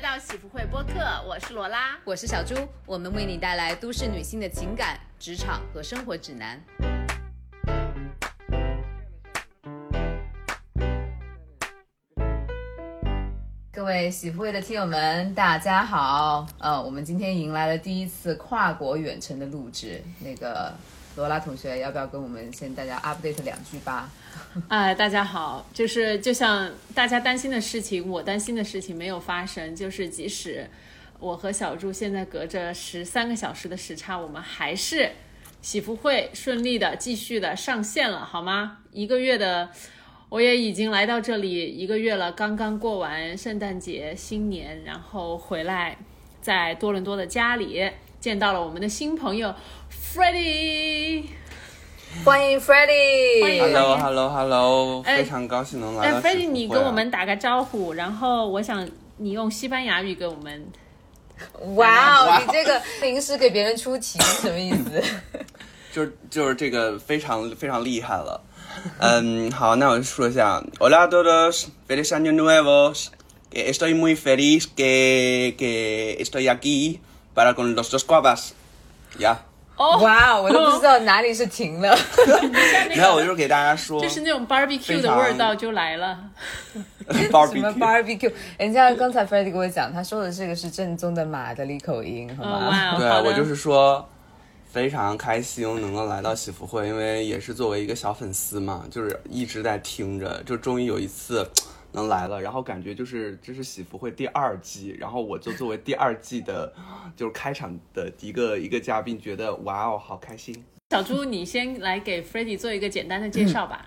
来到喜福会播客，我是罗拉，我是小朱，我们为你带来都市女性的情感、职场和生活指南。各位喜福会的听友们，大家好！呃，我们今天迎来了第一次跨国远程的录制，那个罗拉同学，要不要跟我们先大家 update 两句吧？哎，大家好，就是就像大家担心的事情，我担心的事情没有发生。就是即使我和小祝现在隔着十三个小时的时差，我们还是喜福会顺利的继续的上线了，好吗？一个月的，我也已经来到这里一个月了，刚刚过完圣诞节、新年，然后回来在多伦多的家里见到了我们的新朋友 Freddie。欢迎 Freddie。Hello，Hello，Hello，哎非常高兴能来到哎，Freddie，你跟我们打个招呼，然后我想你用西班牙语给我们。哇哦，你这个临时给别人出题是什么意思？就是就是这个非常非常厉害了。嗯，好，那我就说一下，Hola todos，feliz año nuevo，que estoy muy feliz que que estoy aquí para con los dos guapas，呀、哦，哇哦，我都不知道哪里是停了。没有我就是给大家说，就是那种 barbecue 的味道就来了。什么 barbecue，barbecue？人家刚才 Freddie 跟我讲，他说的这个是正宗的马德里口音，好哦，吗？对我就是说。非常开心能够来到喜福会，因为也是作为一个小粉丝嘛，就是一直在听着，就终于有一次能来了，然后感觉就是这是喜福会第二季，然后我就作为第二季的，就是开场的一个一个嘉宾，觉得哇哦，好开心。小猪，你先来给 Freddie 做一个简单的介绍吧。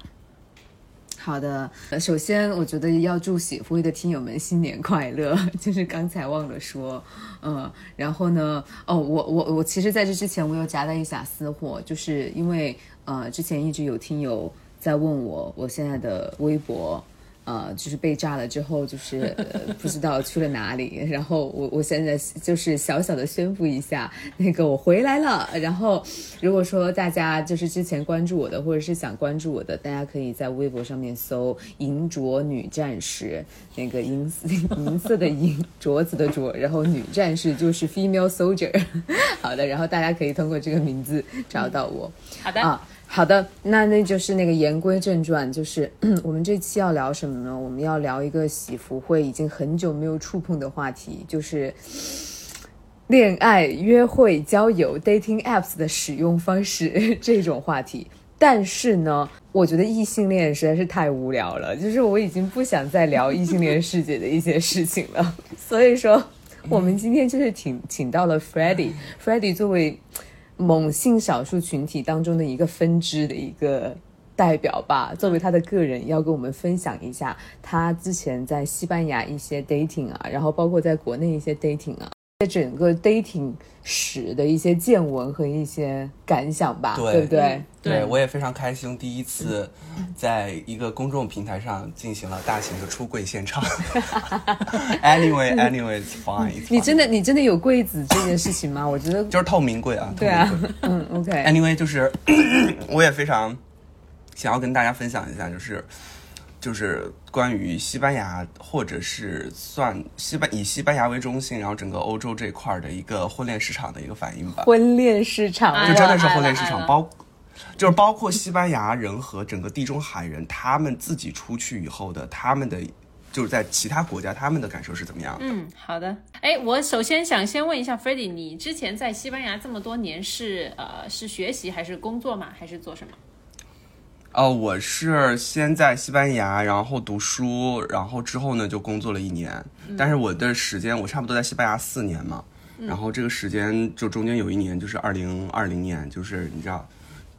好的，呃首先我觉得要祝喜福会的听友们新年快乐，就是刚才忘了说，嗯，然后呢，哦，我我我其实在这之前我有夹带一下私货，就是因为呃之前一直有听友在问我我现在的微博。呃，就是被炸了之后，就是、呃、不知道去了哪里。然后我我现在就是小小的宣布一下，那个我回来了。然后如果说大家就是之前关注我的，或者是想关注我的，大家可以在微博上面搜“银镯女战士”，那个银色 银色的银镯子的镯，然后女战士就是 female soldier。好的，然后大家可以通过这个名字找到我。好的，啊，好的，那那就是那个言归正传，就是 我们这期要聊什么呢？我们要聊一个喜福会已经很久没有触碰的话题，就是恋爱、约会、交友、dating apps 的使用方式这种话题。但是呢，我觉得异性恋实在是太无聊了，就是我已经不想再聊异性恋世界的一些事情了。所以说，我们今天就是请请到了 Freddie，Freddie 作为某性少数群体当中的一个分支的一个代表吧，作为他的个人，要跟我们分享一下他之前在西班牙一些 dating 啊，然后包括在国内一些 dating 啊，整个 dating 史的一些见闻和一些感想吧，对不对？对我也非常开心，第一次在一个公众平台上进行了大型的出柜现场。Anyway，Anyway，it's fine。你真的你真的有柜子这件事情吗？我觉得就是透明柜啊，对啊透明柜，嗯，OK，Anyway，就是 我也非常想要跟大家分享一下，就是就是关于西班牙或者是算西班以西班牙为中心，然后整个欧洲这块儿的一个婚恋市场的一个反应吧。婚恋市场哎就真的是婚恋市场，包就是包括西班牙人和整个地中海人，他们自己出去以后的他们的。就是在其他国家，他们的感受是怎么样的？嗯，好的。哎，我首先想先问一下 Freddie，你之前在西班牙这么多年是呃是学习还是工作吗？还是做什么？哦，我是先在西班牙，然后读书，然后之后呢就工作了一年。但是我的时间，我差不多在西班牙四年嘛，然后这个时间就中间有一年就是二零二零年，就是你知道，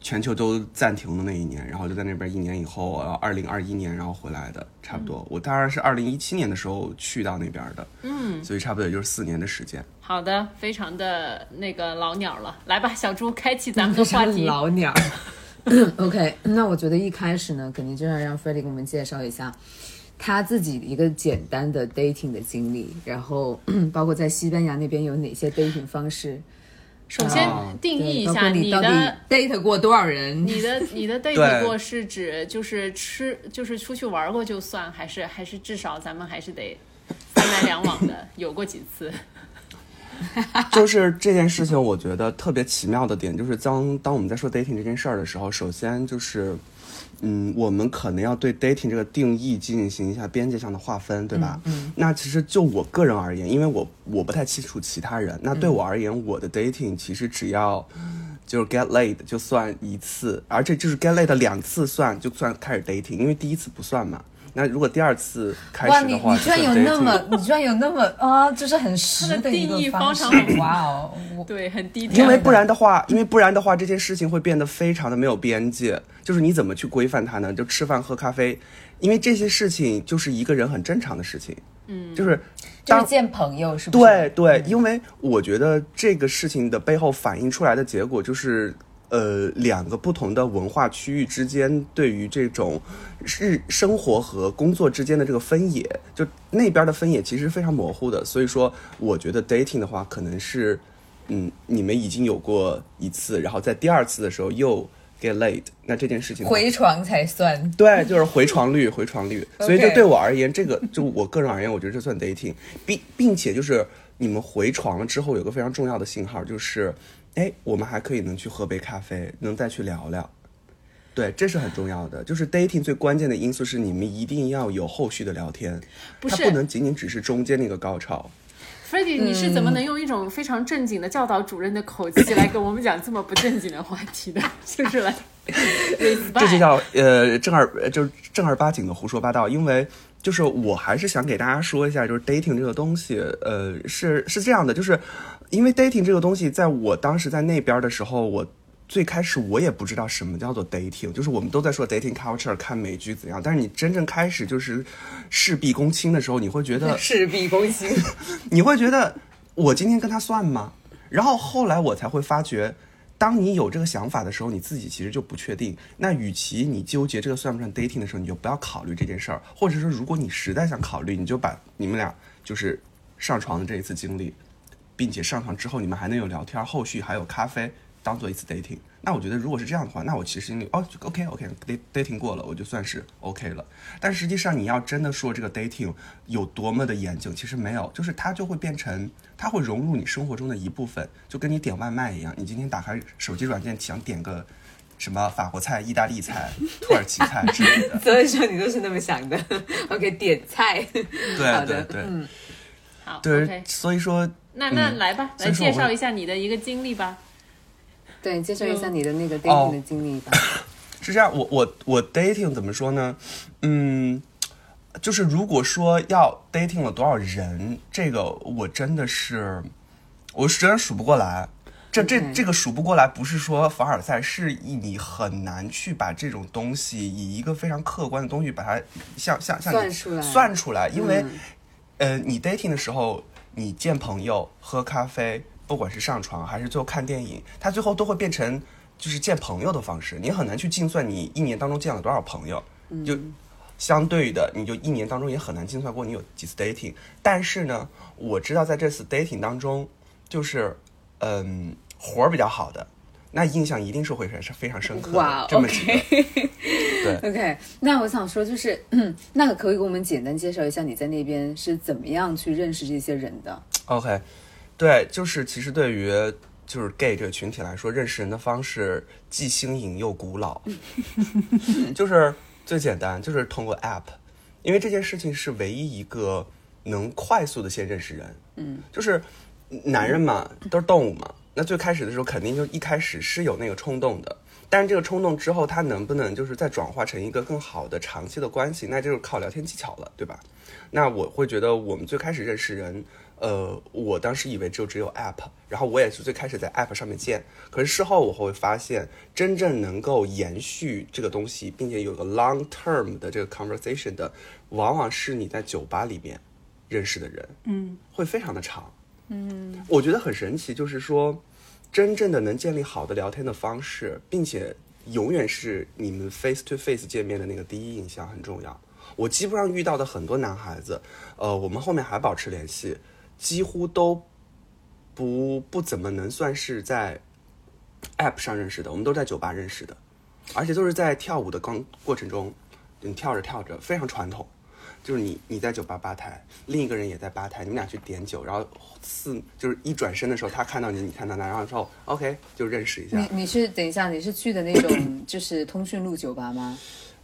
全球都暂停的那一年，然后就在那边一年以后，呃，二零二一年然后回来的，差不多。我当然是二零一七年的时候去到那边的，嗯，所以差不多也就是四年的时间。好的，非常的那个老鸟了。来吧，小猪，开启咱们的话题。老鸟。OK，那我觉得一开始呢，肯定就要让 Freddie 给我们介绍一下他自己一个简单的 dating 的经历，然后 包括在西班牙那边有哪些 dating 方式，首先啊定义一下你的 date 过多少人？你的你的 date 对过是指就是吃就是出去玩过就算，还是还是至少咱们还是得三来两往的，有过几次。就是这件事情，我觉得特别奇妙的点，就是当当我们在说 dating 这件事儿的时候，首先就是，嗯，我们可能要对 dating 这个定义进行一下边界上的划分，对吧？嗯。那其实就我个人而言，因为我我不太清楚其他人，那对我而言，我的 dating 其实只要就是 get laid 就算一次，而且就是 get laid 两次算就算开始 dating，因为第一次不算嘛。那如果第二次开，始的话，你你居然有那么，你居然有那么啊，就是很实的定义个方式哇哦！对，很低调。因为不然的话，因为不然的话，这件事情会变得非常的没有边界。就是你怎么去规范它呢？就吃饭喝咖啡，因为这些事情就是一个人很正常的事情。嗯，就是就是见朋友是不是？对对，因为我觉得这个事情的背后反映出来的结果就是。呃，两个不同的文化区域之间对于这种日生活和工作之间的这个分野，就那边的分野其实非常模糊的。所以说，我觉得 dating 的话，可能是，嗯，你们已经有过一次，然后在第二次的时候又 get laid，那这件事情回床才算。对，就是回床率，回床率。所以就对我而言，这个就我个人而言，我觉得这算 dating，并并且就是你们回床了之后，有个非常重要的信号，就是，哎，我们还可以能去喝杯咖啡，能再去聊聊。对，这是很重要的。就是 dating 最关键的因素是你们一定要有后续的聊天，不是它不能仅仅只是中间那个高潮。f r e d d y 你是怎么能用一种非常正经的教导主任的口气来跟我们讲这么不正经的话题的？就是来 这就叫呃正儿呃就是正儿八经的胡说八道，因为就是我还是想给大家说一下，就是 dating 这个东西，呃是是这样的，就是因为 dating 这个东西，在我当时在那边的时候，我。最开始我也不知道什么叫做 dating，就是我们都在说 dating culture，看美剧怎样，但是你真正开始就是事必躬亲的时候，你会觉得事必躬亲。你会觉得我今天跟他算吗？然后后来我才会发觉，当你有这个想法的时候，你自己其实就不确定。那与其你纠结这个算不算 dating 的时候，你就不要考虑这件事儿，或者说如果你实在想考虑，你就把你们俩就是上床的这一次经历，并且上床之后你们还能有聊天，后续还有咖啡。当做一次 dating，那我觉得如果是这样的话，那我其实心里哦，OK OK dating 过了，我就算是 OK 了。但实际上你要真的说这个 dating 有多么的严谨，其实没有，就是它就会变成，它会融入你生活中的一部分，就跟你点外卖一样。你今天打开手机软件想点个什么法国菜、意大利菜、土耳其菜之类的，所以说你都是那么想的。OK，点菜。对 对对、嗯好对所以说那那嗯来吧，来介绍一下你的一个经历吧。对，介绍一下你的那个哦 dating 的经历吧。是这样，我我我 dating 怎么说呢？嗯，就是如果说要 dating 了多少人，这个我真的是，我是真的数不过来。这这这个数不过来，不是说凡尔赛，是你很难去把这种东西以一个非常客观的东西把它像像像算出来算出来，因为、嗯呃，你 dating 的时候，你见朋友、喝咖啡，不管是上床还是最后看电影，它最后都会变成就是见朋友的方式。你很难去计算你一年当中见了多少朋友，就相对的，你就一年当中也很难计算过你有几次 dating。但是呢，我知道在这次 dating 当中，就是嗯活儿比较好的，那印象一定是会是非常深刻的。哇 OK 对。OK，那我想说，就是，嗯，那可可以给我们简单介绍一下你在那边是怎么样去认识这些人的？OK，对，就是其实对于就是 gay 这个群体来说，认识人的方式既新颖又古老，就是最简单，就是通过 app，因为这件事情是唯一一个能快速的先认识人。嗯，就是男人嘛，都是动物嘛，那最开始的时候肯定就一开始是有那个冲动的。但是这个冲动之后，他能不能就是再转化成一个更好的长期的关系，那就是靠聊天技巧了，对吧？那我会觉得我们最开始认识人，呃，我当时以为就只有 App，然后我也是最开始在 App 上面见，可是事后我会发现，真正能够延续这个东西，并且有个 long term 的这个 conversation 的，往往是你在酒吧里面认识的人，嗯，会非常的长，嗯，嗯我觉得很神奇，就是说，真正的能建立好的聊天的方式，并且永远是你们 face to face 见面的那个第一印象很重要。我基本上遇到的很多男孩子，呃，我们后面还保持联系，几乎都不不怎么能算是在 App 上认识的，我们都在酒吧认识的，而且都是在跳舞的刚过程中，你跳着跳着非常传统。就是你你在酒吧吧台，另一个人也在吧台，你们俩去点酒，然后四就是一转身的时候，他看到你，你看到他，然后之后 OK 就认识一下。你你是等一下，你是去的那种 就是通讯录酒吧吗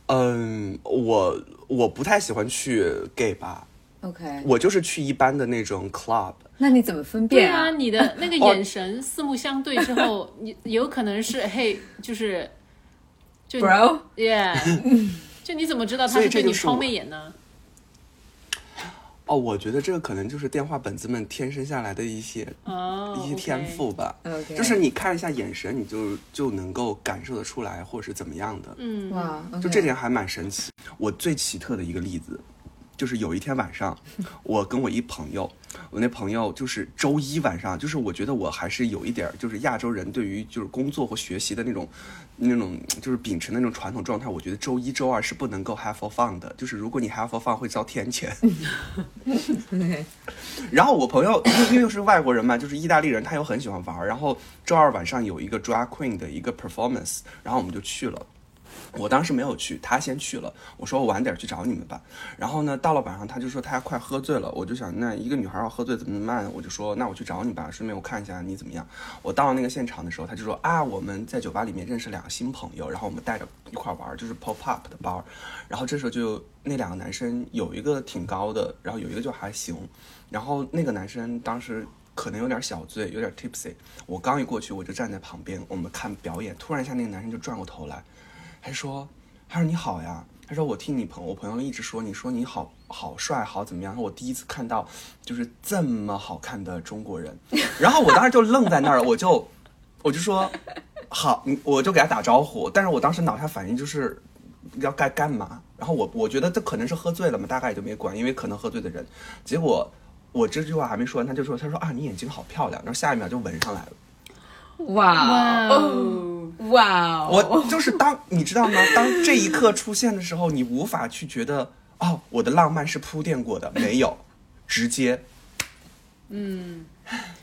嗯，我我不太喜欢去 gay 吧，？OK，我就是去一般的那种 club。那你怎么分辨对啊，你的那个 哦眼神四目相对之后，你有可能是嘿，就是就 Bro，yeah，就你怎么知道他是对你抛这就是我媚眼呢？哦，我觉得这个可能就是电话本子们天生下来的一些、哦，一些天赋吧。就是你看一下眼神，你就就能够感受得出来，或者是怎么样的。嗯，哇，就这点还蛮神奇。我最奇特的一个例子，就是有一天晚上，我跟我一朋友，我那朋友就是周一晚上，就是我觉得我还是有一点儿，就是亚洲人对于就是工作或学习的那种那种 就是秉承那种传统状态，我觉得周一周二是不能够 have for fun 的，就是如果你 have for fun 会遭天谴。然后我朋友因为又是外国人嘛，就是意大利人，他又很喜欢玩。然后周二晚上有一个 drag queen 的一个 performance，然后我们就去了。我当时没有去，他先去了。我说我晚点去找你们吧。然后呢，到了晚上，他就说他快喝醉了。我就想，那一个女孩要喝醉怎么办？我就说，那我去找你吧，顺便我看一下你怎么样。我到了那个现场的时候，他就说啊，我们在酒吧里面认识两个新朋友，然后我们带着一块玩，就是 pop up 的包。然后这时候就那两个男生有一个挺高的，然后有一个就还行。然后那个男生当时可能有点小醉，有点 tipsy。我刚一过去，我就站在旁边，我们看表演。突然一下，那个男生就转过头来，还说：“他说你好呀。”他说：“我听你朋我朋友一直说，你说你好好帅，好怎么样？我第一次看到就是这么好看的中国人。”然后我当时就愣在那儿，我就我就说：“好，我就给他打招呼。”但是我当时脑下反应就是。要该干嘛？然后我我觉得这可能是喝醉了嘛，大概也就没管，因为可能喝醉的人。结果我这句话还没说完，他就说：“他说啊，你眼睛好漂亮。”然后下一秒就闻上来了。哇哇哦。哦，哇哦，我就是当你知道吗？当这一刻出现的时候，你无法去觉得哦，我的浪漫是铺垫过的，没有，直接。嗯。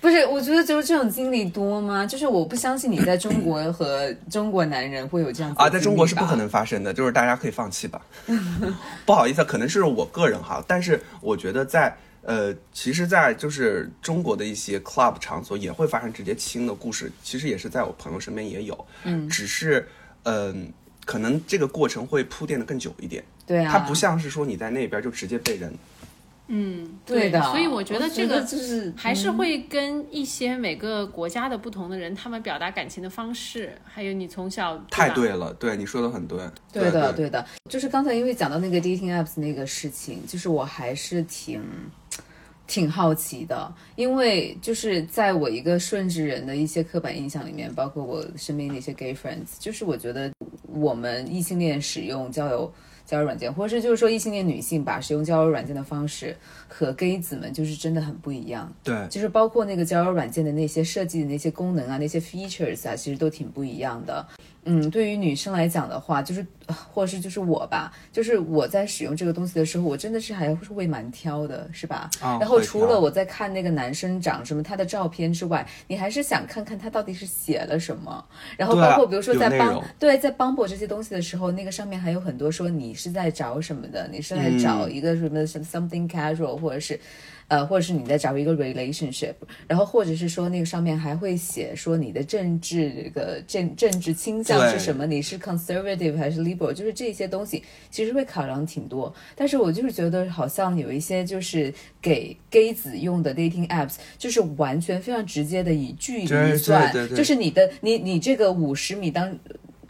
不是，我觉得就是这种经历多吗？就是我不相信你在中国和中国男人会有这样啊，在中国是不可能发生的，就是大家可以放弃吧。不好意思，可能是我个人哈，但是我觉得在呃，其实，在就是中国的一些 club 场所也会发生直接亲的故事，其实也是在我朋友身边也有，嗯，只是嗯、可能这个过程会铺垫的更久一点，对啊，它不像是说你在那边就直接被人嗯，对的，所以我觉得这个就是还是会跟一些每个国家的不同的人，他们表达感情的方式，还有你从小吧太对了，对你说的很对，对的，对。对的，就是刚才因为讲到那个 dating apps 那个事情，就是我还是挺挺好奇的，因为就是在我一个顺治人的一些刻板印象里面，包括我身边的一些 gay friends，就是我觉得我们异性恋使用交友。交友软件，或者是就是说异性恋女性吧，使用交友软件的方式和 gay 子们就是真的很不一样。对就是包括那个交友软件的那些设计的那些功能啊，那些 features 啊，其实都挺不一样的。嗯，对于女生来讲的话，就是呃或者是就是我吧，就是我在使用这个东西的时候，我真的是还是会蛮挑的，是吧？啊然后除了我在看那个男生长什么他的照片之外，你还是想看看他到底是写了什么。然后包括比如说在帮对在 Bumble 这些东西的时候，那个上面还有很多说你是在找什么的，你是在找一个什么什么 something casual，或者是。呃，或者是你在找一个 relationship，然后或者是说那个上面还会写说你的政治这个政政治倾向是什么，你是 conservative 还是 liberal，就是这些东西其实会考量挺多。但是我就是觉得好像有一些就是给 gay 子用的 dating apps，就是完全非常直接的以距离算，就是你的你你这个五十米当。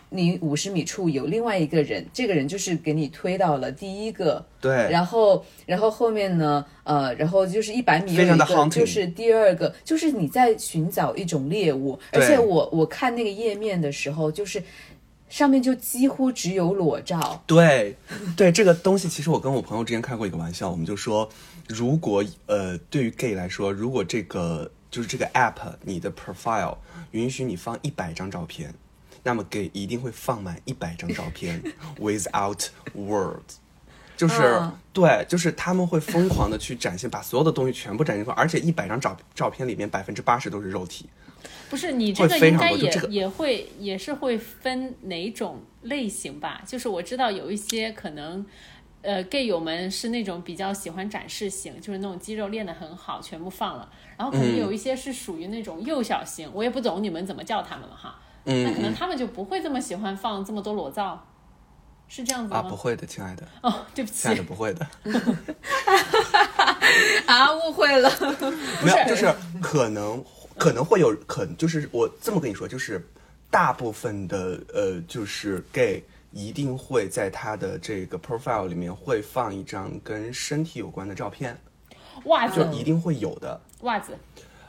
你五十米处有另外一个人，这个人就是给你推到了第一个，对，然后，然后后面呢，呃，然后就是一百米有一非常的个就是第二个，就是你在寻找一种猎物，而且我我看那个页面的时候，就是上面就几乎只有裸照，对，对这个东西，其实我跟我朋友之前开过一个玩笑，我们就说，如果呃，对于 gay 来说，如果这个就是这个 app 你的 profile 允许你放一百张照片，那么 gay 一定会放满一百张照片，without words。就是、嗯对，就是他们会疯狂的去展现，把所有的东西全部展现出来，而且一百张照照片里面百分之八十都是肉体。不是你这个应该也、这个也会也是会分哪种类型吧？就是我知道有一些可能呃，gay 友们是那种比较喜欢展示型，就是那种肌肉练得很好，全部放了。然后可能有一些是属于那种幼小型，我也不懂你们怎么叫他们了哈。嗯那可能他们就不会这么喜欢放这么多裸照，是这样子吗？啊，不会的，亲爱的，哦，对不起。亲爱，的不会的，啊，误会了。没有，就是可能可能会有可能就是我这么跟你说，就是大部分的呃，就是 gay 一定会在他的这个 profile 里面会放一张跟身体有关的照片，袜子，就一定会有的。袜子，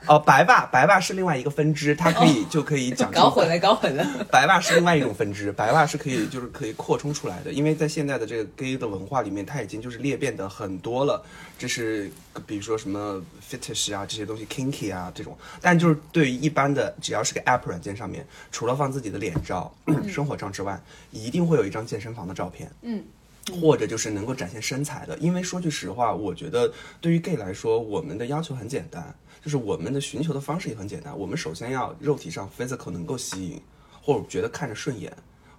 哦，白袜，白袜是另外一个分支，它可以、就可以讲搞混了，搞混了。白袜是另外一种分支，白袜是可以就是可以扩充出来的，因为在现在的这个 gay 的文化里面，它已经就是裂变的很多了，这是比如说什么 fetish 啊这些东西，kinky 啊这种，但就是对于一般的只要是个 app 软件上面，除了放自己的脸照、生活照之外，一定会有一张健身房的照片，嗯。或者就是能够展现身材的，因为说句实话，我觉得对于 gay 来说，我们的要求很简单，就是我们的寻求的方式也很简单。我们首先要肉体上 physical 能够吸引，或者觉得看着顺眼，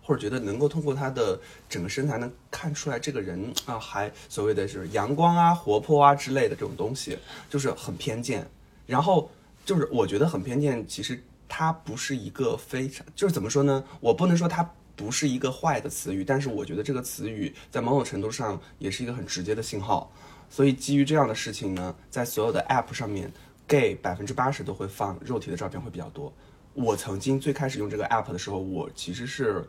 或者觉得能够通过他的整个身材能看出来这个人啊，还所谓的是阳光啊、活泼啊之类的这种东西，就是很偏见。然后就是我觉得很偏见，其实它不是一个非常，就是怎么说呢？我不能说它。不是一个坏的词语，但是我觉得这个词语在某种程度上也是一个很直接的信号。所以基于这样的事情呢，在所有的 App 上面，gay 百分之八十都会放肉体的照片会比较多。我曾经最开始用这个 app 的时候，我其实是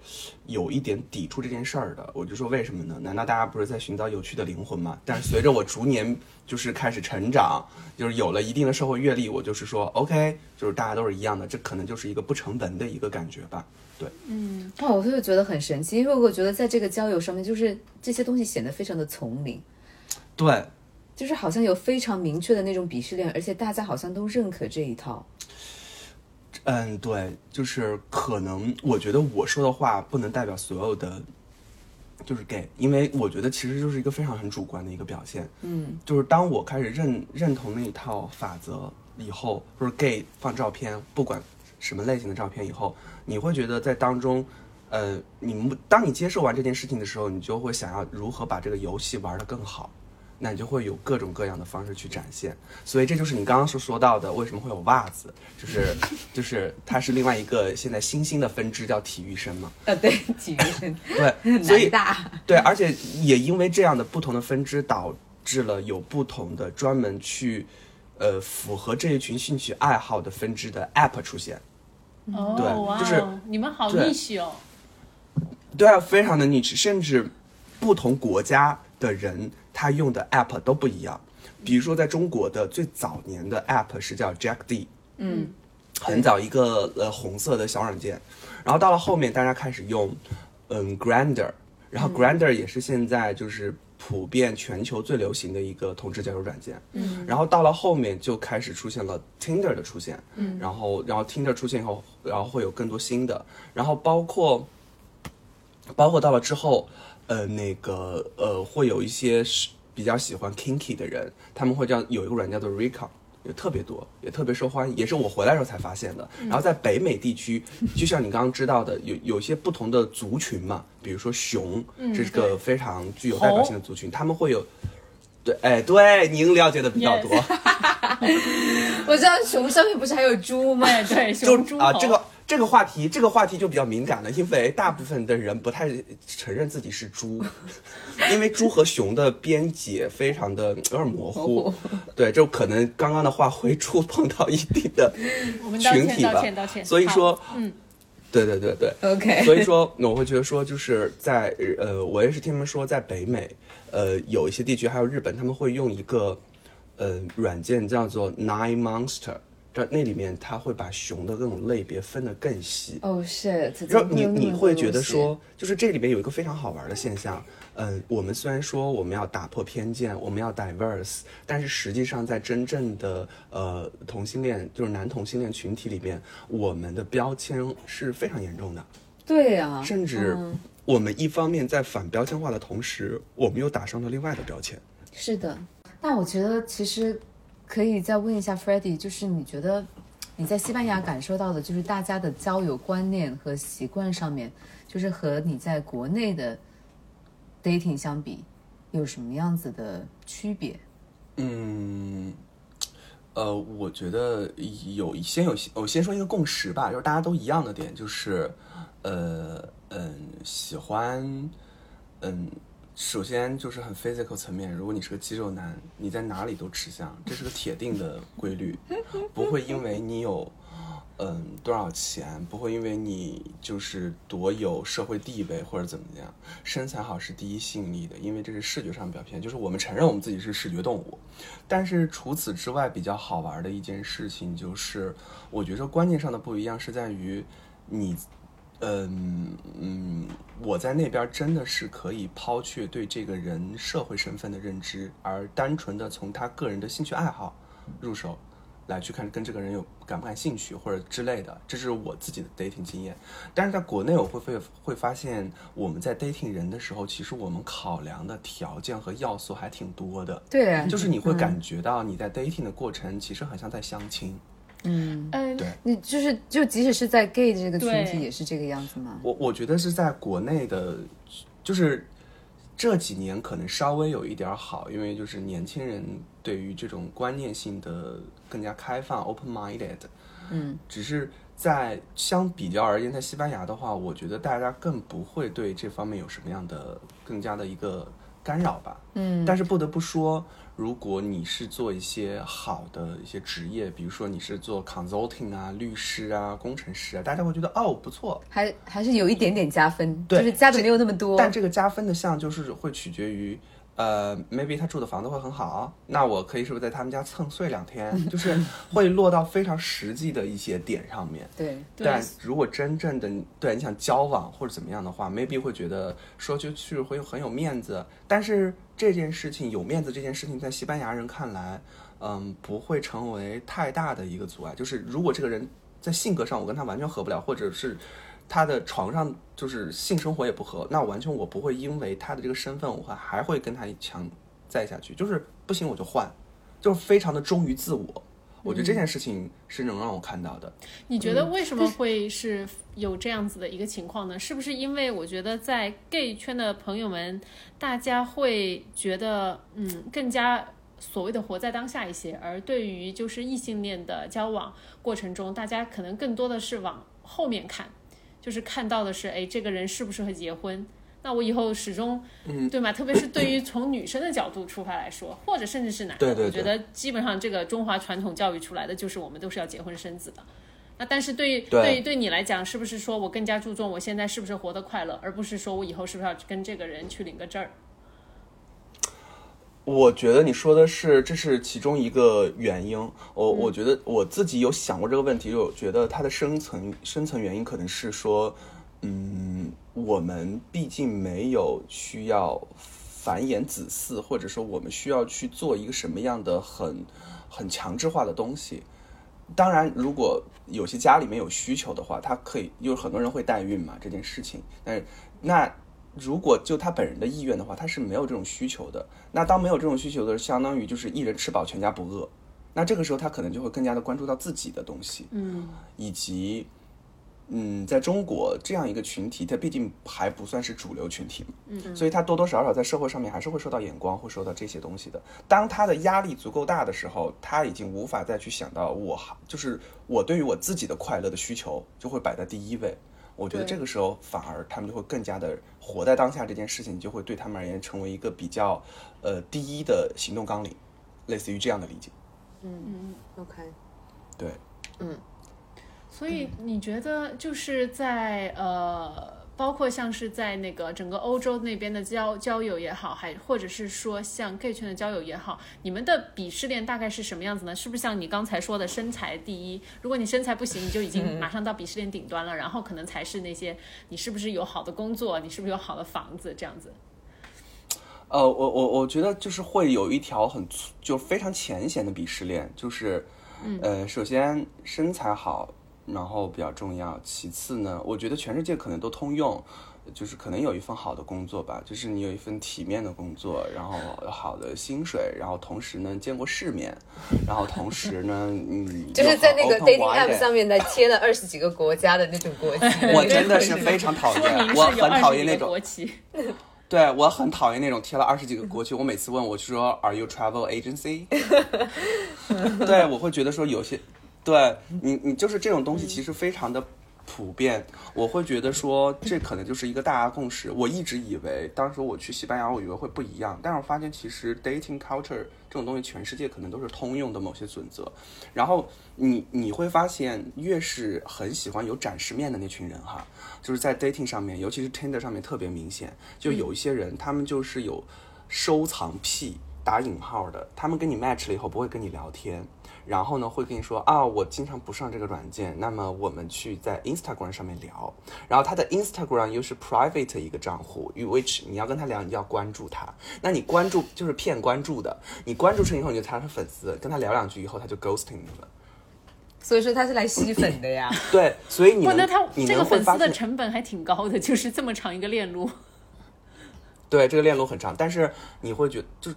有一点抵触这件事儿的。我就说为什么呢？难道大家不是在寻找有趣的灵魂吗？但是随着我逐年就是开始成长，就是有了一定的社会阅历，我就是说 OK，就是大家都是一样的，这可能就是一个不成文的一个感觉吧。对，嗯哇，我会觉得很神奇，因为我觉得在这个交友上面，就是这些东西显得非常的丛林，对，就是好像有非常明确的那种鄙视链，而且大家好像都认可这一套。嗯，对，就是可能我觉得我说的话不能代表所有的，就是 gay，因为我觉得其实就是一个非常很主观的一个表现。嗯，就是当我开始认认同那一套法则以后，就是 gay 放照片，不管什么类型的照片以后，你会觉得在当中，呃，你们当你接受完这件事情的时候，你就会想要如何把这个游戏玩得更好。那你就会有各种各样的方式去展现，所以这就是你刚刚所说到的，为什么会有袜子，就是 就是它是另外一个现在新兴的分支叫体育生嘛，呃，对，体育生对，所以大，对，而且也因为这样的不同的分支，导致了有不同的专门去，呃，符合这一群兴趣爱好的分支的 App 出现。哦，就是哦，你们好对 niche 哦。对啊，非常的 niche，甚至不同国家的人他用的 App 都不一样。比如说，在中国的最早年的 App 是叫 Jack D，嗯，很早一个呃红色的小软件，然后到了后面大家开始用嗯 Grander，然后 Grander 也是现在就是普遍全球最流行的一个同志交友软件，嗯，然后到了后面就开始出现了 Tinder 的出现，嗯，然后然后 Tinder 出现以后，然后会有更多新的，然后包括包括到了之后，呃，那个呃，会有一些是比较喜欢 kinky 的人，他们会叫有一个软件叫做 Recon。也特别多，也特别受欢迎，也是我回来时候才发现的。然后在北美地区，就像你刚刚知道的，有有些不同的族群嘛，比如说熊，这是个非常具有代表性的族群，他们会有，对，哎，对，您了解的比较多。我知道熊上面不是还有猪吗？对熊猪啊，这个这个话题，这个话题就比较敏感了，因为大部分的人不太承认自己是猪，因为猪和熊的边界非常的有点模糊。对，就可能刚刚的话会触碰到一定的 我们道歉道群体吧歉道歉。所以说，嗯，对对对对。OK 所以说，我会觉得说，就是在呃，我也是听他们说，在北美，呃，有一些地区还有日本，他们会用一个呃软件叫做 Nine Monster，这那里面它会把熊的各种类别分得更细。哦，是，然后你你会觉得说，就是这里面有一个非常好玩的现象，嗯，我们虽然说我们要打破偏见，我们要 diverse，但是实际上在真正的呃同性恋，就是男同性恋群体里面，我们的标签是非常严重的，对呀、甚至嗯我们一方面在反标签化的同时，我们又打上了另外的标签。是的。那我觉得其实可以再问一下 f r e d d y 就是你觉得你在西班牙感受到的，就是大家的交友观念和习惯上面，就是和你在国内的 dating 相比，有什么样子的区别？嗯，呃，我觉得有先有我先说一个共识吧，就是大家都一样的点，就是呃嗯喜欢嗯。首先就是很 physical 层面，如果你是个肌肉男，你在哪里都吃香，这是个铁定的规律，不会因为你有，嗯多少钱，不会因为你就是多有社会地位或者怎么样，身材好是第一吸引力的，因为这是视觉上表现，就是我们承认我们自己是视觉动物，但是除此之外比较好玩的一件事情就是，我觉得观念上的不一样是在于你。嗯嗯，我在那边真的是可以抛却对这个人社会身份的认知，而单纯的从他个人的兴趣爱好入手，来去看跟这个人有感不感兴趣或者之类的，这是我自己的 dating 经验。但是在国内，我会会会发现，我们在 dating 人的时候，其实我们考量的条件和要素还挺多的。对，就是你会感觉到你在 dating 的过程，其实很像在相亲。嗯嗯，对，你就是就即使是在 gay 这个群体也是这个样子吗？我我觉得是在国内的，就是这几年可能稍微有一点好，因为就是年轻人对于这种观念性的更加开放，open minded。嗯，只是在相比较而言，在西班牙的话，我觉得大家更不会对这方面有什么样的更加的一个干扰吧。嗯，但是不得不说。如果你是做一些好的一些职业，比如说你是做 consulting 啊、律师啊、工程师啊，大家会觉得哦不错，还还是有一点点加分，对，就是加的没有那么多。但这个加分的项就是会取决于。呃，maybe 他住的房子会很好，那我可以是不是在他们家蹭睡两天？就是会落到非常实际的一些点上面。对，但如果真正的对你想交往或者怎么样的话，maybe 会觉得说就去会很有面子。但是这件事情有面子这件事情，在西班牙人看来，嗯，不会成为太大的一个阻碍。就是如果这个人在性格上我跟他完全合不了，或者是。他的床上就是性生活也不合，那完全我不会因为他的这个身份，我还还会跟他强在下去，就是不行我就换，就是非常的忠于自我。我觉得这件事情是能让我看到的。你觉得为什么会是有这样子的一个情况呢？是不是因为我觉得在 gay 圈的朋友们，大家会觉得嗯更加所谓的活在当下一些，而对于就是异性恋的交往过程中，大家可能更多的是往后面看。就是看到的是，哎，这个人适不适合结婚？那我以后始终，嗯，对吗？特别是对于从女生的角度出发来说，或者甚至是男的，我觉得基本上这个中华传统教育出来的就是我们都是要结婚生子的。那但是对于对于对你来讲，是不是说我更加注重我现在是不是活得快乐，而不是说我以后是不是要跟这个人去领个证儿？我觉得你说的是，这是其中一个原因。我我觉得我自己有想过这个问题，就觉得它的深层深层原因可能是说，嗯，我们毕竟没有需要繁衍子嗣，或者说我们需要去做一个什么样的很很强制化的东西。当然，如果有些家里面有需求的话，他可以，有很多人会代孕嘛，这件事情。但是那。如果就他本人的意愿的话，他是没有这种需求的。那当没有这种需求的，相当于就是一人吃饱全家不饿。那这个时候他可能就会更加的关注到自己的东西，嗯，以及，嗯，在中国这样一个群体，它毕竟还不算是主流群体嘛，嗯，所以他多多少少在社会上面还是会受到眼光，会受到这些东西的。当他的压力足够大的时候，他已经无法再去想到我，就是我对于我自己的快乐的需求就会摆在第一位。我觉得这个时候反而他们就会更加的活在当下，这件事情就会对他们而言成为一个比较，呃，第一的行动纲领，类似于这样的理解。嗯嗯，OK，对，嗯，所以你觉得就是在呃。包括像是在那个整个欧洲那边的交交友也好，还或者是说像 gay 圈的交友也好，你们的鄙视链大概是什么样子呢？是不是像你刚才说的身材第一？如果你身材不行，你就已经马上到鄙视链顶端了，然后可能才是那些你是不是有好的工作，你是不是有好的房子这样子？呃，我我我觉得就是会有一条很就非常浅显的鄙视链，就是，呃，首先身材好。然后比较重要，其次呢，我觉得全世界可能都通用，就是可能有一份好的工作吧，就是你有一份体面的工作，然后好的薪水，然后同时呢见过世面，然后同时呢，嗯，就是在那个 dating app 上面呢贴了二十几个国家的那种国旗，我真的是非常讨厌，我很讨厌那种国旗。对我很讨厌那种贴了二十几个国旗，我每次问我说 Are you travel agency？对，我会觉得说有些，对你你就是这种东西其实非常的普遍，我会觉得说这可能就是一个大家共识。我一直以为当时我去西班牙，我以为会不一样，但是我发现其实 dating culture 这种东西全世界可能都是通用的某些准则。然后你你会发现，越是很喜欢有展示面的那群人哈，就是在 dating 上面，尤其是 Tinder 上面特别明显，就有一些人他们就是有收藏癖。打引号的，他们跟你 match 了以后不会跟你聊天，然后呢会跟你说啊，我经常不上这个软件，那么我们去在 Instagram 上面聊，然后他的 Instagram 又是 private 一个账户，which 你要跟他聊，你要关注他，那你关注就是骗关注的，你关注成以后你就他是粉丝，跟他聊两句以后他就 ghosting 你了，所以说他是来吸粉的呀。对，所以你不，那他你这个粉丝的成本还挺高的，就是这么长一个链路。对，这个链路很长，但是你会觉就。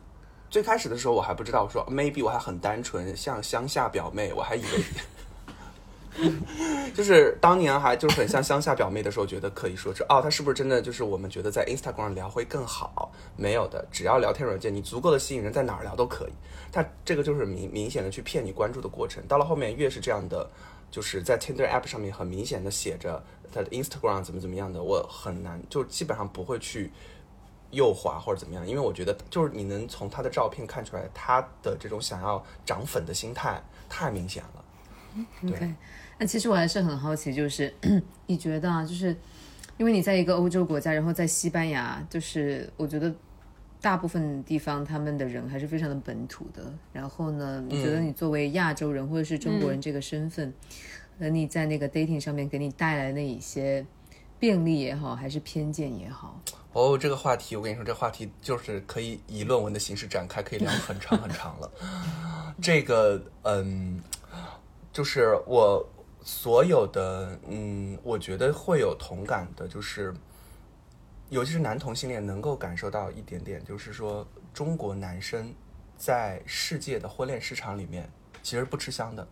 最开始的时候我还不知道，我说 maybe 我还很单纯，像乡下表妹，我还以为，就是当年还就是很像乡下表妹的时候，觉得可以说是哦，他是不是真的就是我们觉得在 Instagram 上聊会更好？没有的，只要聊天软件你足够的吸引人，在哪儿聊都可以。他这个就是明明显的去骗你关注的过程。到了后面越是这样的，就是在 Tinder app 上面很明显的写着他的 Instagram 怎么怎么样的，我很难就基本上不会去。右滑或者怎么样，因为我觉得就是你能从他的照片看出来，他的这种想要涨粉的心态太明显了。对那其实我还是很好奇，就是 你觉得啊，就是因为你在一个欧洲国家，然后在西班牙，就是我觉得大部分地方他们的人还是非常的本土的。然后呢，你觉得你作为亚洲人或者是中国人这个身份，和你在那个 dating 上面给你带来的那一些便利也好，还是偏见也好，哦，这个话题我跟你说，这话题就是可以以论文的形式展开，可以聊很长很长了。这个，嗯，就是我所有的，嗯，我觉得会有同感的，就是尤其是男同性恋能够感受到一点点，就是说中国男生在世界的婚恋市场里面其实不吃香的，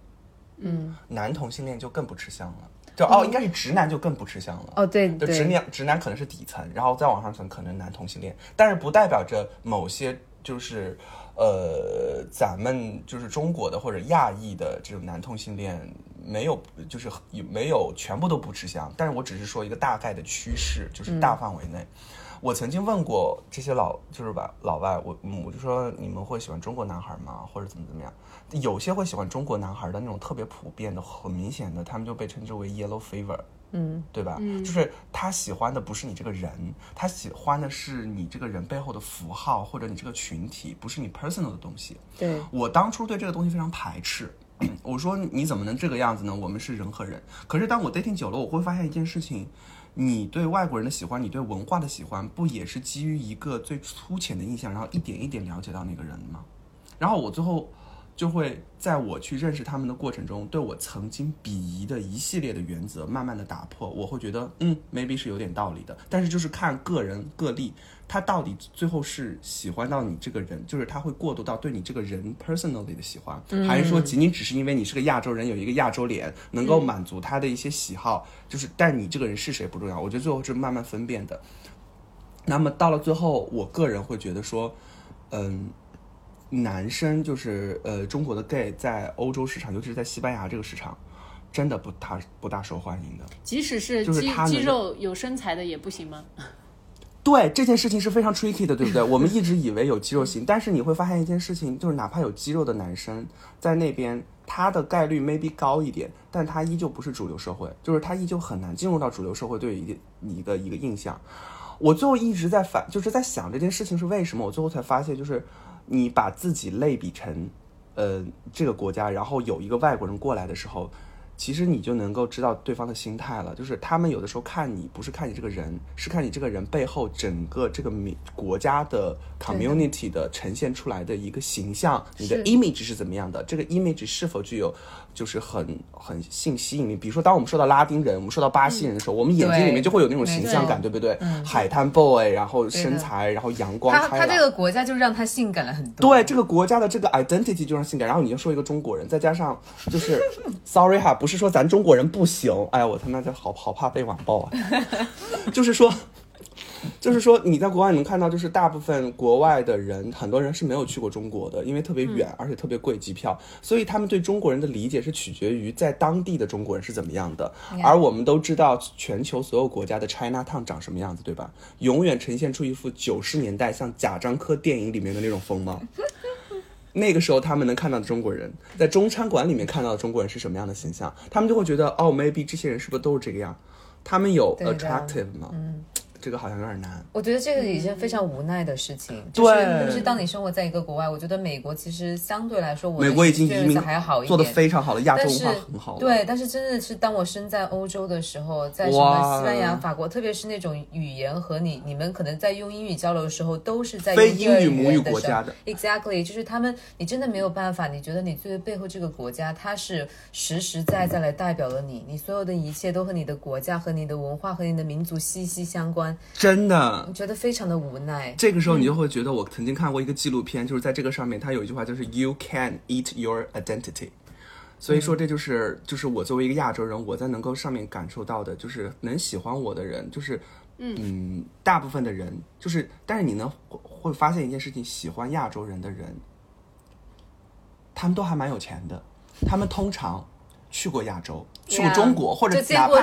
嗯，男同性恋就更不吃香了。就哦，应该是直男就更不吃香了。哦，对就直对，男直男可能是底层，然后再往上层可能男同性恋，但是不代表着某些就是呃咱们就是中国的或者亚裔的这种男同性恋没有就是有没有全部都不吃香，但是我只是说一个大概的趋势，就是大范围内。我曾经问过这些老，就是吧老外，我嗯我就说你们会喜欢中国男孩吗？或者怎么怎么样？有些会喜欢中国男孩的那种特别普遍的、很明显的，他们就被称之为 yellow fever。嗯，对吧？就是他喜欢的不是你这个人，他喜欢的是你这个人背后的符号或者你这个群体，不是你 personal 的东西。对，我当初对这个东西非常排斥，我说你怎么能这个样子呢？我们是人和人。可是当我 dating 久了，我会发现一件事情：你对外国人的喜欢，你对文化的喜欢，不也是基于一个最粗浅的印象，然后一点一点了解到那个人吗？然后我最后就会在我去认识他们的过程中，对我曾经鄙夷的一系列的原则慢慢的打破。我会觉得，嗯，maybe 是有点道理的，但是就是看个人个例，他到底最后是喜欢到你这个人，就是他会过渡到对你这个人 personally 的喜欢，还是说仅仅只是因为你是个亚洲人，有一个亚洲脸，能够满足他的一些喜好，就是但你这个人是谁不重要。我觉得最后是慢慢分辨的。那么到了最后，我个人会觉得说，嗯。男生就是呃，中国的 gay 在欧洲市场，尤其是在西班牙这个市场，真的不大不大受欢迎的。即使是肌就是他肌肉有身材的也不行吗？对这件事情是非常 tricky 的，对不对？我们一直以为有肌肉型，但是你会发现一件事情，就是哪怕有肌肉的男生在那边，他的概率 maybe 高一点，但他依旧不是主流社会，就是他依旧很难进入到主流社会对于一个你的一个印象。我最后一直在反，就是在想这件事情是为什么，我最后才发现，就是你把自己类比成，呃，这个国家，然后有一个外国人过来的时候，其实你就能够知道对方的心态了。就是他们有的时候看你不是看你这个人，是看你这个人背后整个这个民国家的 community 的呈现出来的一个形象，你的 image 是怎么样的？这个 image 是否具有就是很很性吸引力？比如说，当我们说到拉丁人，我们说到巴西人的时候，我们眼睛里面就会有那种形象感，对不对？海滩 boy，然后身材，然后阳光他这个国家就让他性感了很多。对这个国家的这个 identity 就让性感，然后你就说一个中国人，再加上就是 sorry 哈，不是说咱中国人不行，哎呀，我他妈就好好怕被网暴啊，就是说就是说你在国外能看到，就是大部分国外的人，很多人是没有去过中国的，因为特别远，而且特别贵机票，所以他们对中国人的理解是取决于在当地的中国人是怎么样的。而我们都知道，全球所有国家的 China Town 长什么样子，对吧？永远呈现出一副九十年代像贾樟柯电影里面的那种风貌。那个时候，他们能看到的中国人，在中餐馆里面看到的中国人是什么样的形象？他们就会觉得，哦，maybe 这些人是不是都是这个样？他们有 attractive 吗？嗯，这个好像有点难。我觉得这个已经非常无奈的事情，就是对特别是当你生活在一个国外，我觉得美国其实相对来说，美国已经移民还好一做的点。非常好了，亚洲但是文化很好。对，但是真的是当我身在欧洲的时候，在什么西班牙、法国，特别是那种语言和你你们可能在用英语交流的时候，都是在用非英语母语国家的 Exactly，就是他们，你真的没有办法。你觉得你最背后这个国家，它是实实在在来代表了你，你所有的一切都和你的国家、和你的文化、和你的民族息息相关，真的你。觉得非常的无奈。这个时候你就会觉得，我曾经看过一个纪录片，就是在这个上面，它有一句话就是 “You can eat your identity”。所以说，这就是就是我作为一个亚洲人，我在能够上面感受到的，就是能喜欢我的人，就是嗯大部分的人，就是但是你能会发现一件事情，喜欢亚洲人的人，他们都还蛮有钱的，他们通常去过亚洲，去过中国，或者哪怕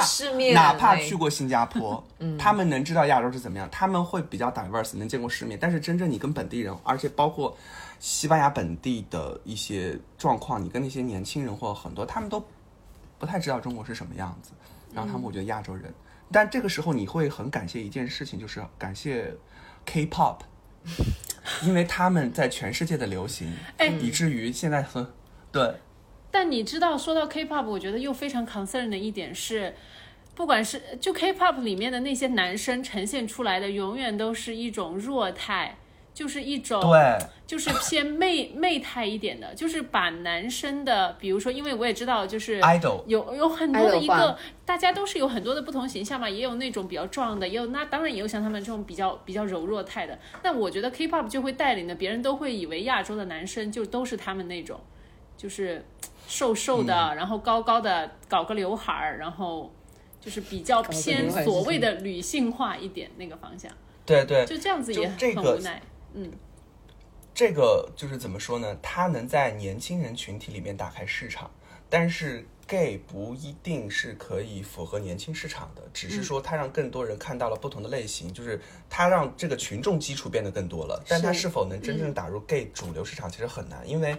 哪怕哎去过新加坡，他们能知道亚洲是怎么样，他们会比较 diverse，能见过世面。但是真正你跟本地人，而且包括西班牙本地的一些状况，你跟那些年轻人或很多，他们都不太知道中国是什么样子。然后他们会觉得亚洲人，但这个时候你会很感谢一件事情，就是感谢 K-pop，因为他们在全世界的流行，哎以至于现在很对。但你知道，说到 K-pop，我觉得又非常 concern 的一点是，不管是就 K-pop 里面的那些男生呈现出来的，永远都是一种弱态，就是一种对，就是偏媚媚态一点的，就是把男生的，比如说，因为我也知道，就是 idol 有有很多的一个，大家都是有很多的不同形象嘛，也有那种比较壮的，也有那当然也有像他们这种比较比较柔弱态的。但我觉得 K-pop 就会带领的，别人都会以为亚洲的男生就都是他们那种，就是瘦瘦的，嗯然后高高的，搞个刘海儿，然后就是比较偏所谓的女性化一点那个方向，对对，就这样子也很无奈。嗯这个就是怎么说呢？它能在年轻人群体里面打开市场，但是 gay 不一定是可以符合年轻市场的，只是说它让更多人看到了不同的类型，就是它让这个群众基础变得更多了。但它是否能真正打入 gay 主流市场，其实很难，因为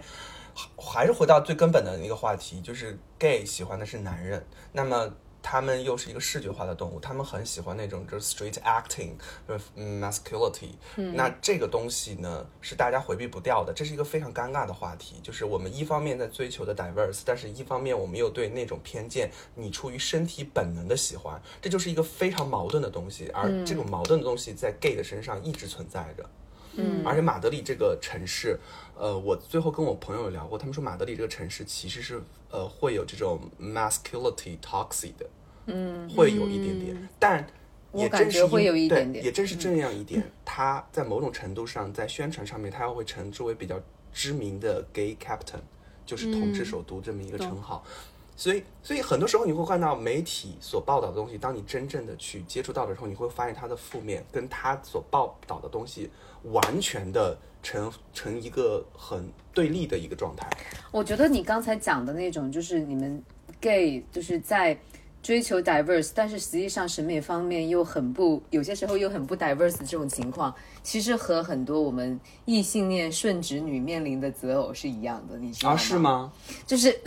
还是回到最根本的一个话题，就是 gay 喜欢的是男人，那么。他们又是一个视觉化的动物，他们很喜欢那种就是 street acting，就是嗯 masculinity。那这个东西呢，是大家回避不掉的，这是一个非常尴尬的话题。就是我们一方面在追求的 diverse，但是一方面我们又对那种偏见，你出于身体本能的喜欢，这就是一个非常矛盾的东西。而这种矛盾的东西在 gay 的身上一直存在着。嗯，而且马德里这个城市，呃，我最后跟我朋友有聊过，他们说马德里这个城市其实是呃会有这种 masculinity toxic 的，嗯，会有一点点，但也正是会有一对点点也正是这样一点，它在某种程度上在宣传上面，它会称之为比较知名的 gay captain，就是统治首都这么一个称号。所以，所以很多时候你会看到媒体所报道的东西，当你真正的去接触到的时候，你会发现它的负面跟它所报道的东西完全的成成一个很对立的一个状态。我觉得你刚才讲的那种，就是你们 gay 就是在追求 diverse，但是实际上审美方面又很不，有些时候又很不 diverse 这种情况，其实和很多我们异性恋顺直女面临的择偶是一样的，你知道吗？啊，是吗？就是。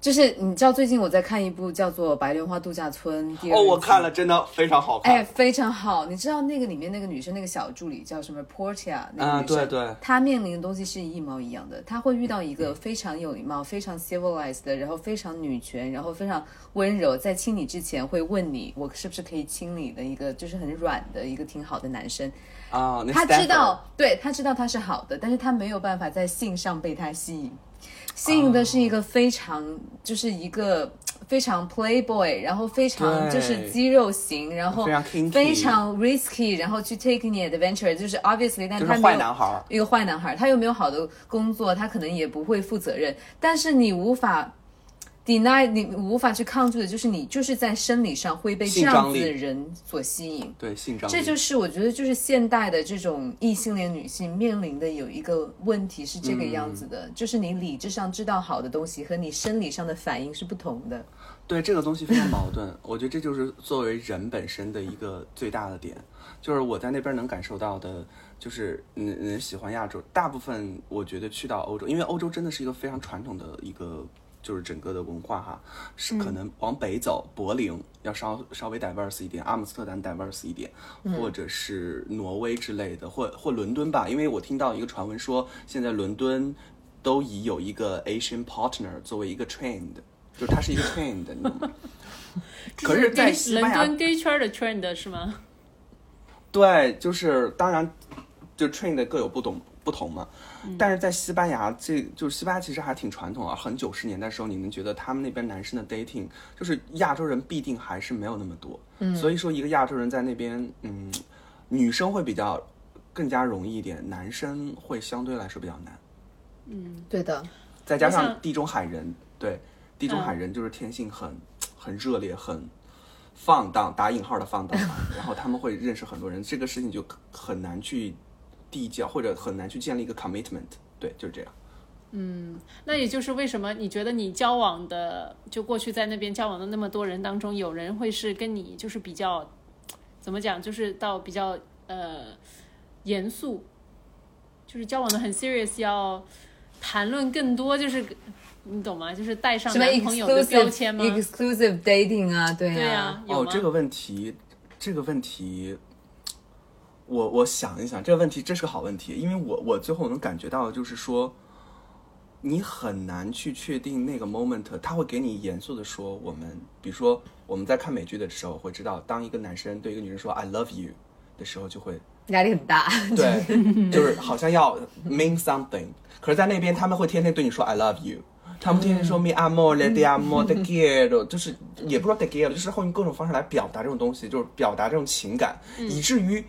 就是你知道，最近我在看一部叫做《白莲花度假村》第二哦，我看了，真的非常好看。哎，非常好。你知道那个里面那个女生那个小助理叫什么 Portia 那个啊女生，对对她面临的东西是一毛一样的。她会遇到一个非常有礼貌、非常 civilized 的，然后非常女权，然后非常温柔，在亲你之前会问你我是不是可以亲你的一个，就是很软的一个挺好的男生。啊，那他知道，对他知道他是好的，但是他没有办法在性上被他吸引。吸引的是一个非常，就是一个非常 playboy，然后非常就是肌肉型，然后非常 risky，然后去 take 你 adventure，就是 obviously，但他没有一个坏男孩，他又没有好的工作，他可能也不会负责任，但是你无法 deny 你无法去抗拒的，就是你就是在生理上会被这样子的人所吸引。对性张力，这就是我觉得就是现代的这种异性恋女性面临的有一个问题是这个样子的，就是你理智上知道好的东西和你生理上的反应是不同的。对这个东西非常矛盾，我觉得这就是作为人本身的一个最大的点，就是我在那边能感受到的，就是嗯嗯喜欢亚洲，大部分我觉得去到欧洲，因为欧洲真的是一个非常传统的一个，就是整个的文化哈，是可能往北走，柏林要稍稍微 diverse 一点，阿姆斯特丹 diverse 一点，或者是挪威之类的，或或伦敦吧，因为我听到一个传闻说，现在伦敦都已有一个 Asian partner 作为一个 trend。就是它是一个 trend，你懂吗？可是，在西班牙，伦敦 gay 圈的 trend 是吗？对，就是当然，就 trend 各有不同不同嘛。但是在西班牙，这就是西班牙其实还挺传统啊。很九十年代时候，你们觉得他们那边男生的 dating，就是亚洲人必定还是没有那么多。嗯，所以说一个亚洲人在那边，嗯，女生会比较更加容易一点，男生会相对来说比较难。嗯，对的。再加上地中海人，对。地中海人就是天性很很热烈、很放荡（打引号的放荡），然后他们会认识很多人，这个事情就很难去递交，或者很难去建立一个 commitment。对，就是这样。嗯，那也就是为什么你觉得你交往的，就过去在那边交往的那么多人当中，有人会是跟你就是比较怎么讲，就是到比较呃严肃，就是交往的很 serious，要谈论更多，就是。你懂吗？就是带上男朋友的标签吗？Exclusive dating 啊，对呀。哦，这个问题，这个问题，我我想一想，这个问题这是个好问题，因为我我最后能感觉到，就是说，你很难去确定那个 moment，他会给你严肃的说，我们比如说我们在看美剧的时候会知道，当一个男生对一个女生说 I love you 的时候，就会压力很大。对，就是好像要 mean something，可是，在那边他们会天天对你说 I love you。他们天天说 me amor le de amor de quiero，就是也不知道 quiero，就是会用各种方式来表达这种东西，就是表达这种情感，以至于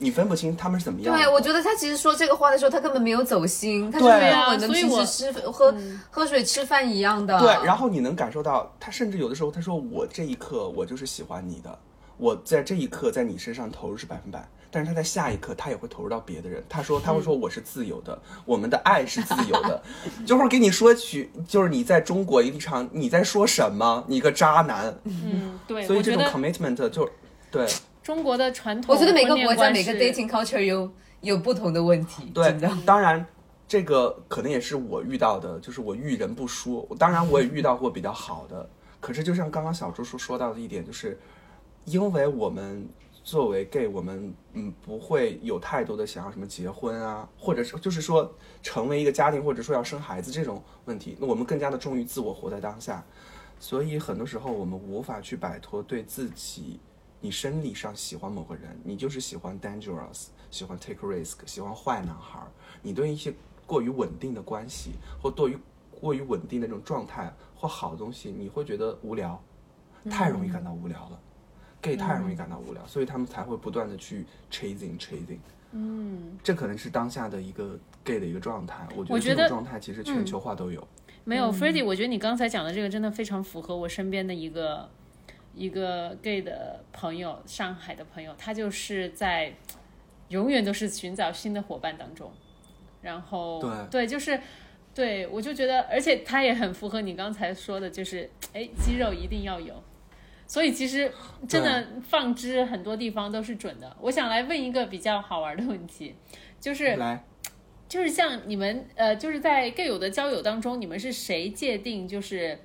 你分不清他们是怎么样。对，我觉得他其实说这个话的时候，他根本没有走心，他是跟我们平时吃喝喝水吃饭一样的。对，然后你能感受到，他甚至有的时候他说我这一刻我就是喜欢你的，我在这一刻在你身上投入是百分百。但是他在下一刻，他也会投入到别的人。他说，他会说我是自由的，我们的爱是自由的，就会给你说起，就是你在中国一场，你在说什么？你个渣男。嗯，对。所以这种 commitment 就对中国的传统。我觉得每个国家每个 dating culture 有有不同的问题。对，当然这个可能也是我遇到的，就是我遇人不淑。当然我也遇到过比较好的，可是就像刚刚小朱叔说到的一点，就是因为我们。作为 gay，我们嗯不会有太多的想要什么结婚啊，或者是就是说成为一个家庭，或者说要生孩子这种问题。那我们更加的忠于自我，活在当下。所以很多时候我们无法去摆脱对自己，你生理上喜欢某个人，你就是喜欢 dangerous，喜欢 take risk，喜欢坏男孩。你对一些过于稳定的关系，或对于过于稳定的这种状态或好的东西，你会觉得无聊，太容易感到无聊了。gay 太容易感到无聊，所以他们才会不断的去 chasing chasing。嗯，这可能是当下的一个 gay 的一个状态。我觉得这种状态其实全球化都有。没有 f r e d d y 我觉得你刚才讲的这个真的非常符合我身边的一个一个 gay 的朋友，上海的朋友，他就是在永远都是寻找新的伙伴当中。然后对对，就是对我就觉得，而且他也很符合你刚才说的，就是哎，肌肉一定要有。所以其实真的放之很多地方都是准的。我想来问一个比较好玩的问题，就是来，就是像你们呃，就是在 gay 友的交友当中，你们是谁界定就是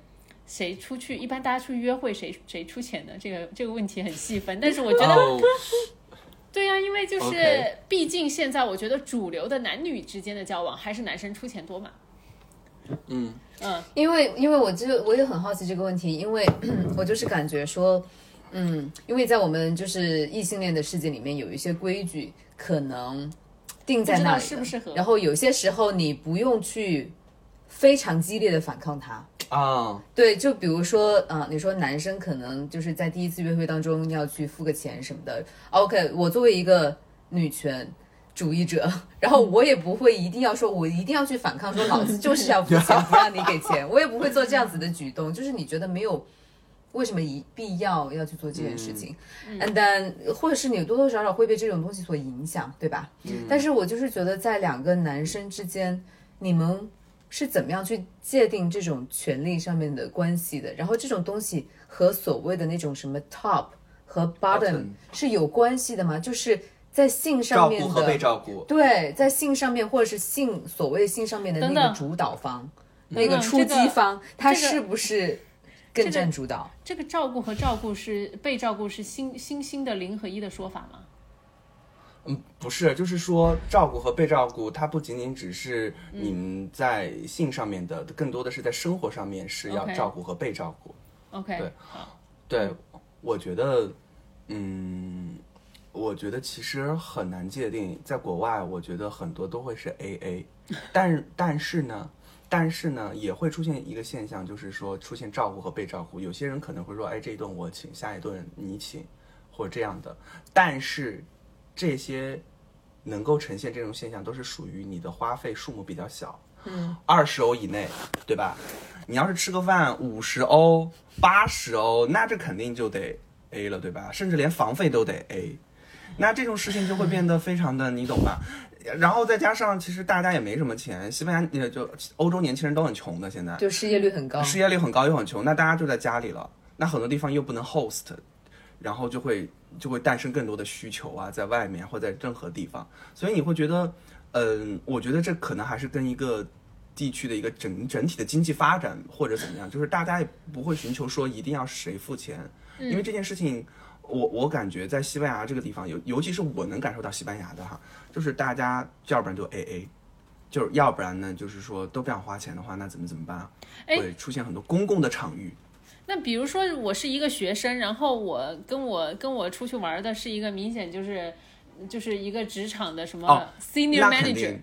谁出去？一般大家出去约会，谁谁出钱的？这个这个问题很细分，但是我觉得，对呀，因为就是毕竟现在我觉得主流的男女之间的交往还是男生出钱多嘛。嗯嗯，因为因为我就我也很好奇这个问题，因为 我就是感觉说，嗯，因为在我们就是异性恋的世界里面，有一些规矩可能定在那里，适不适合？然后有些时候你不用去非常激烈的反抗它啊。对，就比如说啊，你说男生可能就是在第一次约会当中要去付个钱什么的。OK，我作为一个女权。主义者，然后我也不会一定要说，我一定要去反抗，说老子就是要付钱，不让你给钱，我也不会做这样子的举动。就是你觉得没有为什么一必要要去做这件事情、d then 或者是你多多少少会被这种东西所影响，对吧？但是我就是觉得在两个男生之间，你们是怎么样去界定这种权利上面的关系的？然后这种东西和所谓的那种什么 top 和 bottom 是有关系的吗？就是在性上面的照顾和被照顾。对，在性上面或者是性所谓性上面的那个主导方，那等个出击方，他这个是不是更占主导？这个照顾和照顾是被照顾是新新兴的零和一的说法吗？嗯，不是，就是说照顾和被照顾，它不仅仅只是你们在性上面的，更多的是在生活上面是要照顾和被照顾。OK，对好，对，我觉得，嗯，我觉得其实很难界定。在国外，我觉得很多都会是 A A，但但是呢，但是呢，也会出现一个现象，就是说出现照顾和被照顾。有些人可能会说，哎，这一顿我请，下一顿你请，或者这样的。但是这些能够呈现这种现象，都是属于你的花费数目比较小，嗯，二十欧以内，对吧？你要是吃个饭五十欧、八十欧，那这肯定就得 A 了，对吧？甚至连房费都得 A，那这种事情就会变得非常的，你懂吧？然后再加上，其实大家也没什么钱，西班牙也就欧洲年轻人都很穷的，现在就失业率很高。失业率很高又很穷，那大家就在家里了，那很多地方又不能 host，然后就会就会诞生更多的需求啊，在外面或在任何地方，所以你会觉得，嗯，我觉得这可能还是跟一个地区的一个整整体的经济发展或者怎么样，就是大家也不会寻求说一定要谁付钱，因为这件事情。我我感觉在西班牙这个地方，尤尤其是我能感受到西班牙的哈，就是大家要不然就 A A，就是要不然呢，就是说都不想花钱的话，那怎么怎么办会出现很多公共的场域。那比如说我是一个学生，然后我跟我跟我出去玩的是一个明显就是就是一个职场的什么哦 senior manager，定，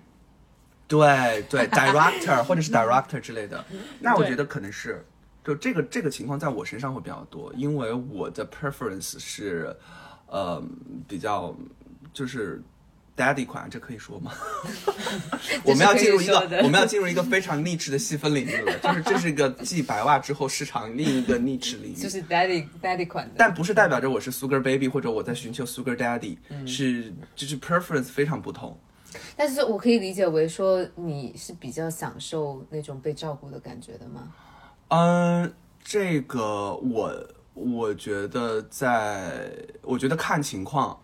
对对，director 或者是 director 之类的，那我觉得可能是，就这个这个情况在我身上会比较多，因为我的 preference 是，呃，比较就是 daddy 款，这可以说吗？我们要进入一个我们要进入一个非常 niche 的细分领域了，就是这是一个继白袜之后市场另一个 niche 领域，就是 daddy daddy 款的，但不是代表着我是 sugar baby 或者我在寻求 sugar daddy，、是就是 preference 非常不同。但是我可以理解为说你是比较享受那种被照顾的感觉的吗？嗯，这个我我觉得在，我觉得看情况，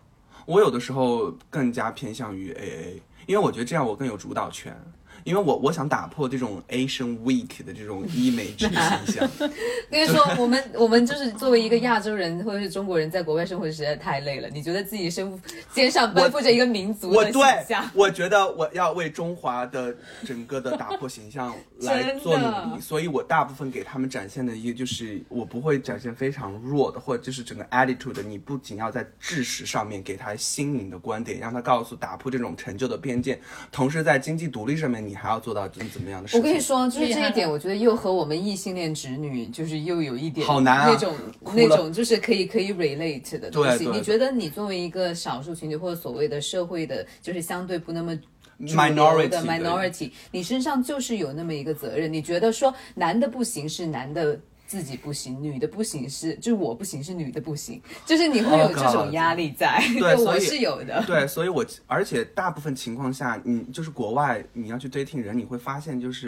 我有的时候更加偏向于 AA，因为我觉得这样我更有主导权。因为我我想打破这种 Asian Week 的这种 image 形象，跟你说，我们我们就是作为一个亚洲人或者是中国人，在国外生活实在太累了。你觉得自己身负肩上背负着一个民族的我对形象，我觉得我要为中华的整个的打破形象来做努力，所以我大部分给他们展现的一个就是我不会展现非常弱的，或者就是整个 attitude，你不仅要在知识上面给他新颖的观点，让他告诉打破这种陈旧的偏见，同时在经济独立上面你还要做到怎么怎么样的事情。我跟你说，就是这一点，我觉得又和我们异性恋直女就是又有一点好难啊那种那种就是可以可以 relate 的东西。你觉得你作为一个少数群体或者所谓的社会的，就是相对不那么。Minority，的 minority，你身上就是有那么一个责任。你觉得说男的不行是男的自己不行，女的不行是就是我不行是女的不行，就是你会有 Oh 这种压力在。对我是有的。对，所以我而且大部分情况下，你就是国外你要去 dating 人，你会发现就是，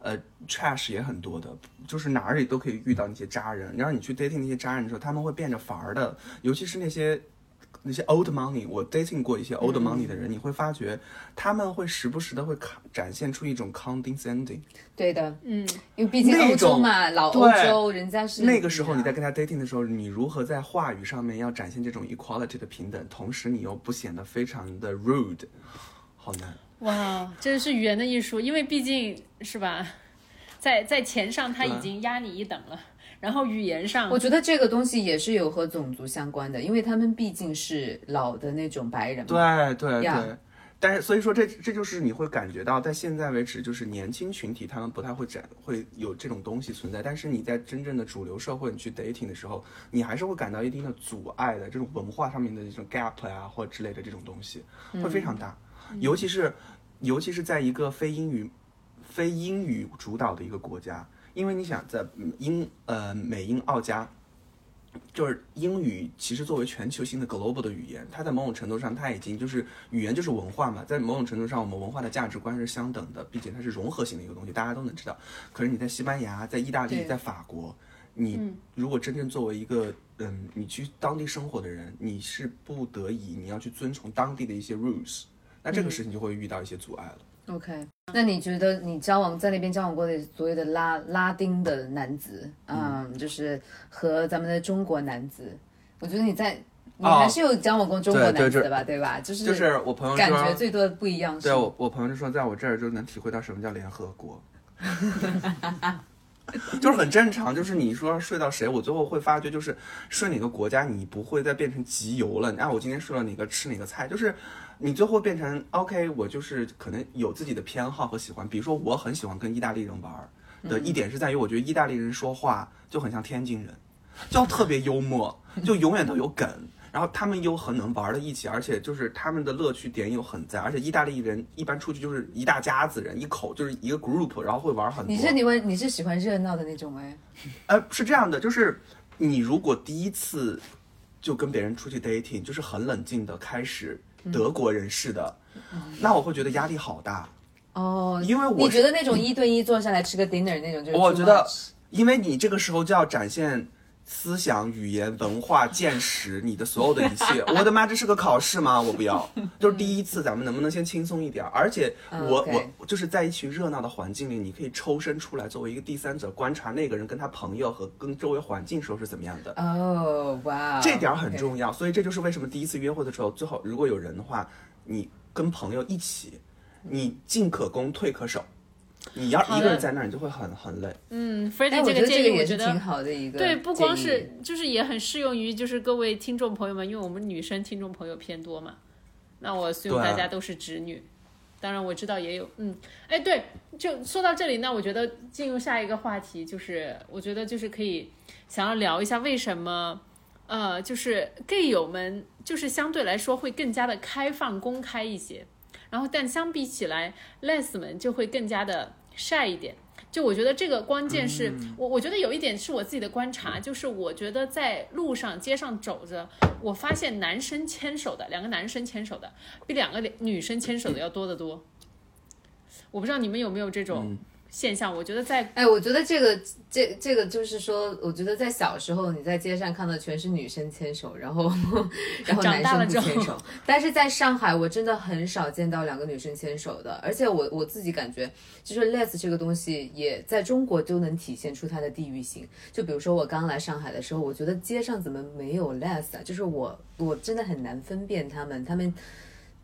呃，trash 也很多的，就是哪里都可以遇到那些渣人。然后你去 dating 那些渣人的时候，他们会变着法儿的，尤其是那些。那些 old money，我 dating 过一些 old money 的人，你会发觉他们会时不时的会看展现出一种 condescending。对的，嗯，因为毕竟欧洲嘛，老欧洲人家是那个时候你在嗯跟他 dating 的时候，你如何在话语上面要展现这种 equality 的平等，同时你又不显得非常的 rude，好难。哇，这是语言的艺术，因为毕竟是吧，在在钱上他已经压你一等了，然后语言上我觉得这个东西也是有和种族相关的，因为他们毕竟是老的那种白人嘛。对对呀对。但是，所以说这这就是你会感觉到，在现在为止，就是年轻群体他们不太会展会有这种东西存在。但是你在真正的主流社会，你去 dating 的时候，你还是会感到一定的阻碍的，这种文化上面的这种 gap 啊，或之类的这种东西会非常大。尤其是尤其是在一个非英语非英语主导的一个国家，因为你想在英呃美英澳加。就是英语，其实作为全球性的 global 的语言，它在某种程度上，它已经就是语言就是文化嘛，在某种程度上，我们文化的价值观是相等的，并且它是融合型的一个东西，大家都能知道。可是你在西班牙、在意大利、在法国，你如果真正作为一个嗯，你去当地生活的人，你是不得已你要去遵从当地的一些 rules，那这个事情就会遇到一些阻碍了。OK，那你觉得你交往在那边交往过的所谓的拉拉丁的男子，嗯，就是和咱们的中国男子，我觉得你在你哦还是有交往过中国男子的吧，对吧？就是就是我朋友感觉，最多的不一样是对我我朋友就说，在我这儿就能体会到什么叫联合国。就是很正常，就是你说睡到谁，我最后会发觉，就是睡哪个国家，你不会再变成集邮了。啊，我今天睡了哪个，吃哪个菜，就是你最后变成 OK，我就是可能有自己的偏好和喜欢。比如说，我很喜欢跟意大利人玩儿的一点是在于，我觉得意大利人说话就很像天津人，就特别幽默，就永远都有梗。然后他们又很能玩到一起，而且就是他们的乐趣点又很在，而且意大利人一般出去就是一大家子人，一口就是一个 group，然后会玩很多。你是你问你是喜欢热闹的那种哎？呃，是这样的，就是你如果第一次就跟别人出去 dating，就是很冷静的开始德国人士的，那我会觉得压力好大，哦，因为我你觉得那种一对一坐下来吃个 dinner 那种就是我觉得因为你这个时候就要展现。思想、语言、文化、见识，你的所有的一切，我的妈，这是个考试吗？我不要，就是第一次，咱们能不能先轻松一点？而且嗯我、我就是在一群热闹的环境里，你可以抽身出来，作为一个第三者观察那个人跟他朋友和跟周围环境时候是怎么样的。哦，哇，这点儿很重要，所以这就是为什么第一次约会的时候，最好如果有人的话，你跟朋友一起，你进可攻，退可守。你要一个人在那儿，你就会很很累。嗯哎，，Freddie 这个建议，得这个也是我觉得挺好的一个对，不光是就是也很适用于就是各位听众朋友们，因为我们女生听众朋友偏多嘛，那我希望大家都是直女。当然我知道也有，嗯，哎，对，就说到这里，那我觉得进入下一个话题，就是我觉得就是可以想要聊一下为什么，呃，就是 gay 友们就是相对来说会更加的开放公开一些，然后但相比起来，less 们就会更加的 shy 一点。就我觉得这个关键是、我，我觉得有一点是我自己的观察，就是我觉得在路上、街上走着，我发现男生牵手的，两个男生牵手的，比两个女生牵手的要多得多。我不知道你们有没有这种现象？我觉得在哎，我觉得这个这这个就是说，我觉得在小时候你在街上看到全是女生牵手，然后 然后男生不牵手，但是在上海我真的很少见到两个女生牵手的，而且我我自己感觉，就是 less 这个东西也在中国都能体现出它的地域性。就比如说我刚来上海的时候，我觉得街上怎么没有 less 啊？就是我我真的很难分辨他们，他们。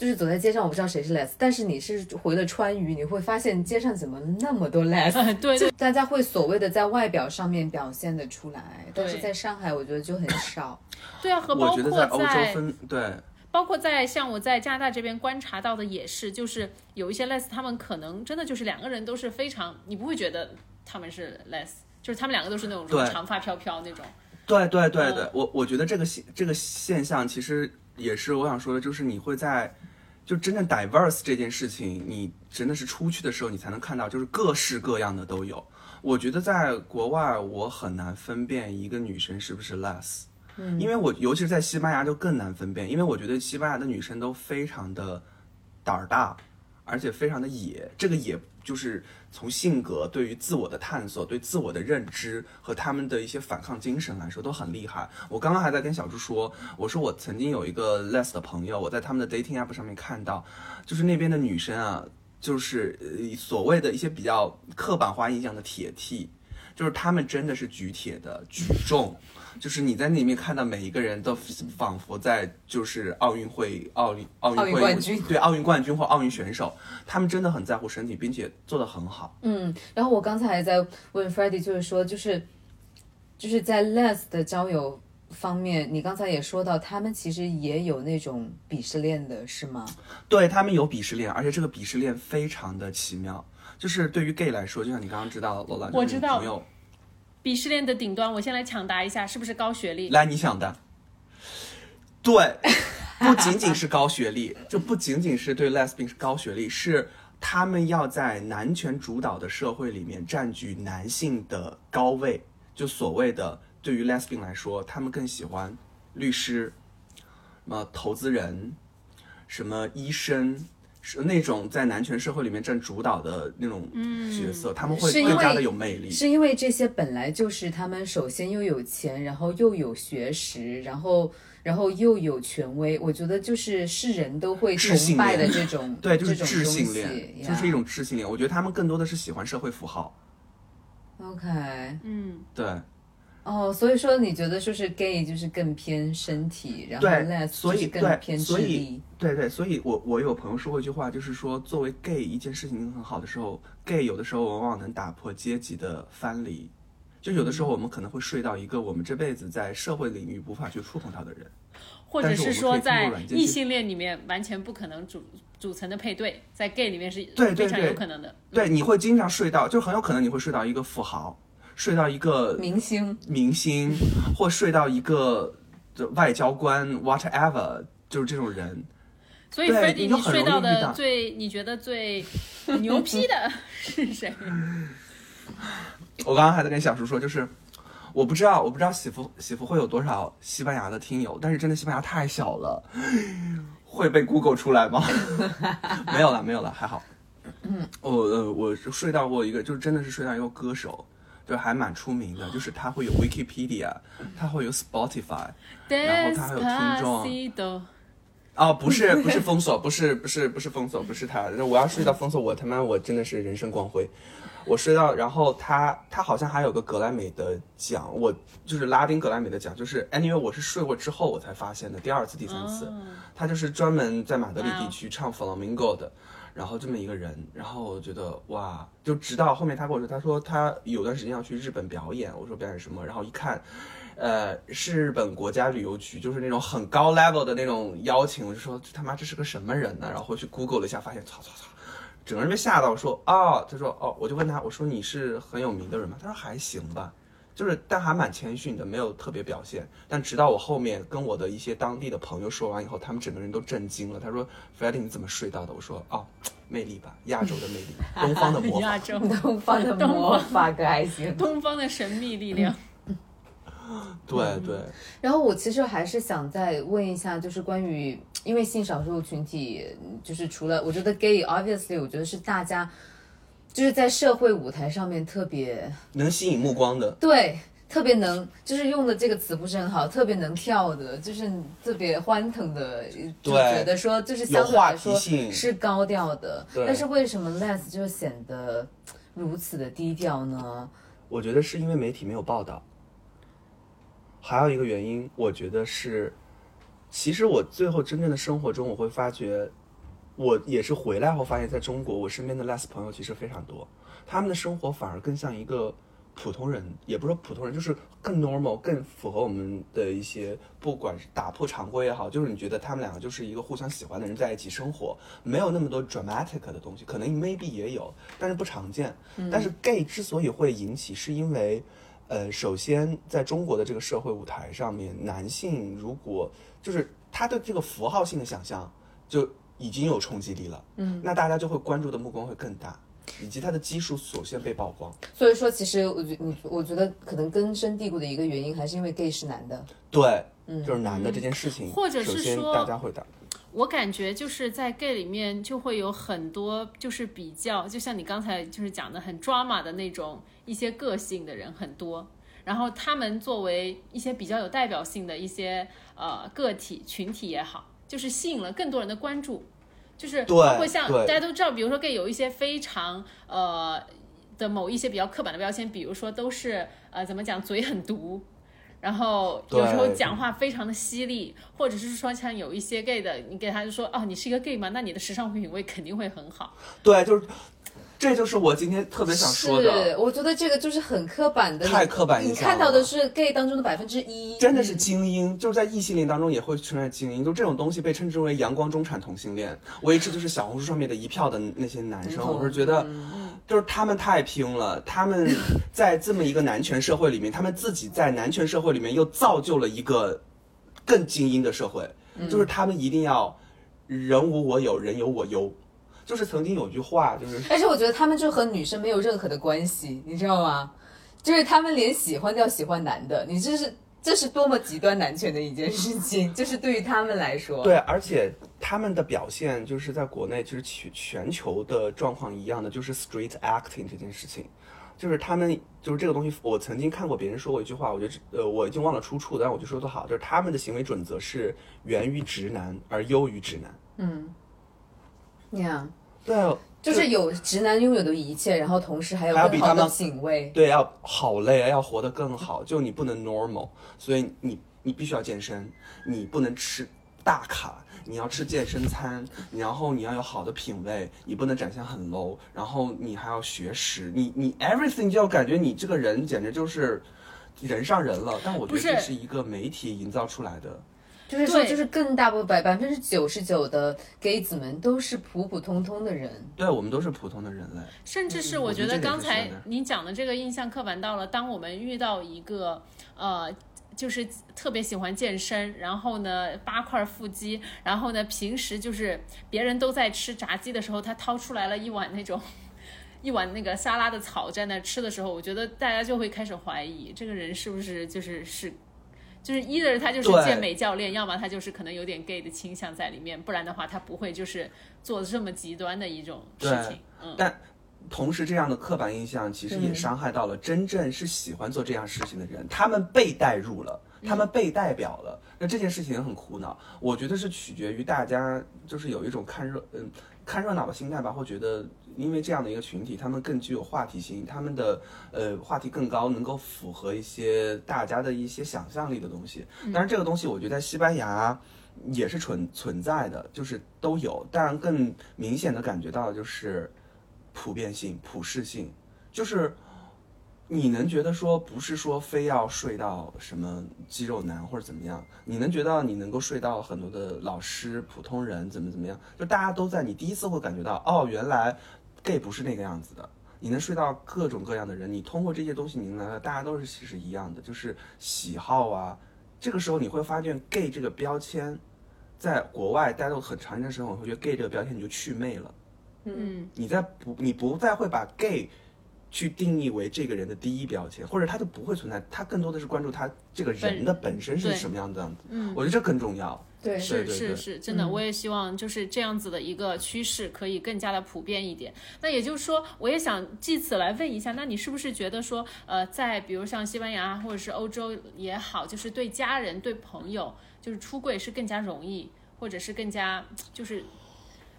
就是走在街上，我不知道谁是 less，但是你是回了川渝，你会发现街上怎么那么多 les？对对大家会所谓的在外表上面表现的出来，但是在上海我觉得就很少。对啊，和包我觉得括在欧洲分对，包括在像我在加拿大这边观察到的也是，就是有一些 less，他们可能真的就是两个人都是非常，你不会觉得他们是 less，就是他们两个都是那种长发飘飘那种。对对对嗯对，我我觉得这个现这个现象其实也是我想说的，就是你会在就真正 diverse 这件事情，你真的是出去的时候，你才能看到，就是各式各样的都有。我觉得在国外，我很难分辨一个女生是不是 less，嗯，因为我尤其是在西班牙就更难分辨，因为我觉得西班牙的女生都非常的胆儿大，而且非常的野。这个野就是从性格、对于自我的探索、对自我的认知和他们的一些反抗精神来说都很厉害。我刚刚还在跟小朱说，我说我曾经有一个 Les 的朋友，我在他们的 dating app 上面看到，就是那边的女生啊，就是呃所谓的一些比较刻板化印象的铁 T，就是他们真的是举铁的举重。就是你在那里面看到每一个人都仿佛在就是奥运会、奥运奥运奥运会冠军对奥运冠军或奥运选手，他们真的很在乎身体，并且做得很好。嗯，然后我刚才还在问 f r e d d y 就是说，就是就是在 les 的交友方面，你刚才也说到，他们其实也有那种鄙视链的，是吗？对他们有鄙视链，而且这个鄙视链非常的奇妙。就是对于 gay 来说，就像你刚刚知道，罗兰，我知道朋友鄙视链的顶端，我先来抢答一下，是不是高学历？来你想的，对，不仅仅是高学历，就不仅仅是对 lesbian 是高学历，是他们要在男权主导的社会里面占据男性的高位。就所谓的对于 lesbian 来说，他们更喜欢律师、什么投资人、什么医生。是那种在男权社会里面占主导的那种角色，他们会更加的有魅力。是因为这些本来就是他们首先又有钱，然后又有学识，然后然后又有权威。我觉得就是是人都会崇拜的这种，对，就是智性恋，呀就是一种智性恋。我觉得他们更多的是喜欢社会符号。OK。嗯，对哦，所以说你觉得就是 gay 就是更偏身体，然后对 les 所以就是更偏智力。对对，所以我我有朋友说过一句话，就是说作为 gay 一件事情很好的时候，gay 有的时候往往能打破阶级的藩篱。就有的时候我们可能会睡到一个我们这辈子在社会领域无法去触碰到的人。或者是说在异性恋里面完全不可能组组成的配对，在 gay 里面是对对非常有可能的。对，你会经常睡到，就很有可能你会睡到一个富豪，睡到一个明星，明星，或睡到一个就外交官，whatever，就是这种人。所以对 f r e d 你睡到的最你觉得最牛批的 是谁？我刚刚还在跟小叔说，就是我不知道，我不知道喜福喜福会有多少西班牙的听友，但是真的西班牙太小了，会被 Google 出来吗？没有了，没有了，还好。嗯我呃，我睡到过一个，就是真的是睡到一个歌手，就还蛮出名的，就是他会有 Wikipedia，他会有 Spotify，然后他还有听众哦，不是不是封锁，不是不是不是封锁，不是他。我要睡到封锁，我他妈我真的是人生光辉。我睡到，然后他他好像还有个格莱美的奖，我就是拉丁格莱美的奖，就是 anyway 我是睡过之后我才发现的，第二次第三次，哦他就是专门在马德里地区唱 flamingo 的。然后这么一个人，然后我觉得哇，就直到后面他跟我说，他说他有段时间要去日本表演，我说表演什么，然后一看，呃，是日本国家旅游局，就是那种很高 level 的那种邀请，我就说他妈这是个什么人呢？然后去 Google 了一下，发现操操操，整个人被吓到。说哦，他说哦，我就问他，我说你是很有名的人吗？他说还行吧。就是，但还蛮谦逊的，没有特别表现。但直到我后面跟我的一些当地的朋友说完以后，他们整个人都震惊了。他说 f r e d d y 你怎么睡到的？”我说：“哦，魅力吧，亚洲的魅力，东方的魔法。亚洲东方的魔法可还行。东方的神秘力量。对对，然后我其实还是想再问一下，就是关于，因为性少数群体，就是除了我觉得 gay obviously，我觉得是大家就是在社会舞台上面特别能吸引目光的。对。特别能，就是用的这个词不是很好，特别能跳的，就是特别欢腾的，就对觉得说就是相对来说是高调的，但是为什么 Les 就显得如此的低调呢？我觉得是因为媒体没有报道，还有一个原因，我觉得是，其实我最后真正的生活中，我会发觉，我也是回来后发现，在中国，我身边的 les 朋友其实非常多，他们的生活反而更像一个普通人，也不是说普通人，就是更 normal，更符合我们的一些，不管是打破常规也好，就是你觉得他们两个就是一个互相喜欢的人在一起生活，没有那么多 dramatic 的东西，可能 maybe 也有，但是不常见。但是 gay 之所以会引起，是因为。呃，首先在中国的这个社会舞台上面，男性如果就是他的这个符号性的想象就已经有冲击力了，嗯，那大家就会关注的目光会更大，以及他的基数首先被曝光。所以说，其实我觉你，我觉得可能根深蒂固的一个原因，还是因为 gay 是男的。对，嗯就是男的这件事情，或者是说大家会打。我感觉就是在 gay 里面就会有很多就是比较，就像你刚才就是讲的很 drama 的那种一些个性的人很多，然后他们作为一些比较有代表性的一些呃个体群体也好，就是吸引了更多人的关注，就是对包括像大家都知道，比如说 gay 有一些非常呃的某一些比较刻板的标签，比如说都是呃怎么讲嘴很毒。然后有时候讲话非常的犀利，或者是说像有一些 gay 的，你给他就说哦，你是一个 gay 吗？那你的时尚品味肯定会很好。对，就是这就是我今天特别想说的。是，我觉得这个就是很刻板的，太刻板印你象了看到的是 gay 当中的百分之一，真的是精英，就是在异性恋当中也会存在精英，就这种东西被称之为阳光中产同性恋。我一直就是小红书上面的一票的那些男生，我是觉得，就是他们太拼了，他们在这么一个男权社会里面，他们自己在男权社会里面又造就了一个更精英的社会。就是他们一定要人无我有，人有我优。就是曾经有句话，就是而且我觉得他们就和女生没有任何的关系，你知道吗？就是他们连喜欢都要喜欢男的，你这是这是多么极端男权的一件事情，就是对于他们来说，对，而且他们的表现就是在国内，就是全全球的状况一样的，就是 street acting 这件事情，就是他们就是这个东西，我曾经看过别人说过一句话，我觉得呃我已经忘了出处，但我就说的好，就是他们的行为准则是源于直男而优于直男。嗯，呀、对啊，就是有直男拥有的一切，然后同时还有还要更好的比他们品味。对，要好累，要活得更好，就你不能 normal，所以你你必须要健身，你不能吃大卡，你要吃健身餐，然后你要有好的品味，你不能展现很 low，然后你还要学识，你你 everything 就要感觉你这个人简直就是人上人了。但我觉得这是一个媒体营造出来的。就是说，对就是更大部分百百分之九十九的 gay 子们都是普普通通的人。对我们都是普通的人类，甚至是我觉得刚才你讲的这个印象刻板到了，当我们遇到一个呃。就是特别喜欢健身，然后呢八块腹肌，然后呢平时就是别人都在吃炸鸡的时候，他掏出来了一碗那种 一碗那个沙拉的草在那吃的时候，我觉得大家就会开始怀疑这个人是不是就是是。就是 either 他就是健美教练，要么他就是可能有点 gay 的倾向在里面，不然的话他不会就是做这么极端的一种事情。嗯，但同时，这样的刻板印象其实也伤害到了真正是喜欢做这样事情的人，他们被带入了，他们被代表了。那这件事情很苦恼，我觉得是取决于大家就是有一种看热嗯看热闹的心态吧，会觉得因为这样的一个群体，他们更具有话题性，他们的呃话题更高，能够符合一些大家的一些想象力的东西。当然，这个东西我觉得在西班牙。也是存存在的，就是都有，当然更明显的感觉到的就是普遍性、普适性，就是你能觉得说不是说非要睡到什么肌肉男或者怎么样，你能觉得你能够睡到很多的老师、普通人怎么怎么样，就大家都在，你第一次会感觉到哦，原来 gay 不是那个样子的。你能睡到各种各样的人，你通过这些东西，你能来，大家都是其实一样的，就是喜好啊。这个时候你会发现 gay 这个标签，在国外待了很长一段时间，我会觉得 gay 这个标签你就祛魅了。嗯，你在不，你不再会把 gay 去定义为这个人的第一标签，或者他就不会存在，他更多的是关注他这个人的本身是什么样的样子。嗯，我觉得这更重要。对是是是，真的，我也希望就是这样子的一个趋势可以更加的普遍一点。那也就是说，我也想借此来问一下，那你是不是觉得说，呃，在比如像西班牙或者是欧洲也好，就是对家人、对朋友，就是出柜是更加容易，或者是更加就是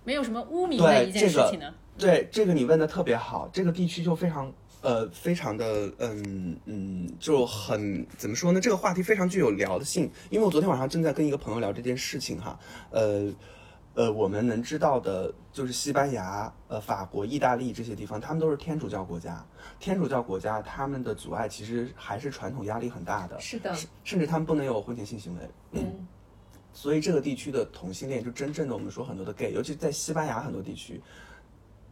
没有什么污名的一件事情呢？对这个你问的特别好，这个地区就非常呃非常的嗯嗯就很怎么说呢？这个话题非常具有聊的性，因为我昨天晚上正在跟一个朋友聊这件事情哈，呃。呃，我们能知道的就是西班牙、呃法国、意大利这些地方，他们都是天主教国家。天主教国家他们的阻碍其实还是传统压力很大的，是的，甚至他们不能有婚前性行为。嗯，所以这个地区的同性恋，就真正的我们说很多的 gay，尤其在西班牙很多地区，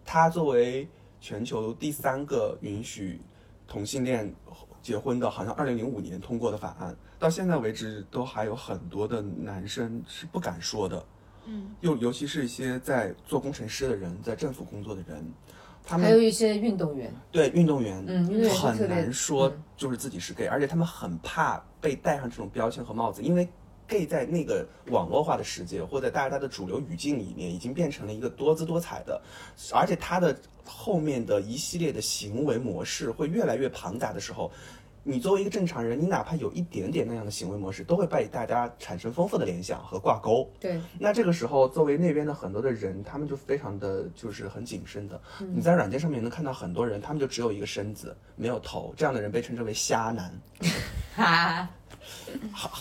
它作为全球第三个允许同性恋结婚的，好像二零零五年通过的法案，到现在为止都还有很多的男生是不敢说的。嗯，尤尤其是一些在做工程师的人，在政府工作的人，他们还有一些运动员，对运动员，嗯运动员很难说就是自己是 gay，、而且他们很怕被戴上这种标签和帽子，因为 gay 在那个网络化的世界或者大家的主流语境里面，已经变成了一个多姿多彩的，而且他的后面的一系列的行为模式会越来越庞杂的时候。你作为一个正常人，你哪怕有一点点那样的行为模式，都会被大家产生丰富的联想和挂钩。对，那这个时候，作为那边的很多的人，他们就非常的就是很谨慎的。你在软件上面能看到很多人，他们就只有一个身子，没有头，这样的人被称之为瞎男。哈，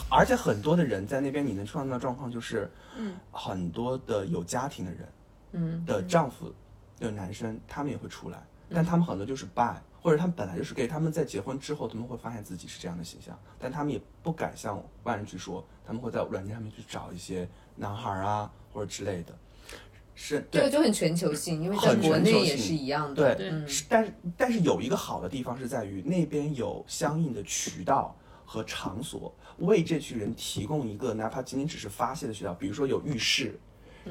而且很多的人在那边，你能创造的状况就是，嗯，很多的有家庭的人，嗯，的丈夫的男生，他们也会出来，但他们很多就是 bi，或者他们本来就是 gay，他们在结婚之后，他们会发现自己是这样的形象，但他们也不敢向外人去说，他们会在软件上面去找一些男孩啊或者之类的，是对这个就很全球性，因为在很国内也是一样的。对，对是但是但是有一个好的地方是在于那边有相应的渠道和场所，为这群人提供一个哪怕仅仅只是发泄的渠道，比如说有浴室，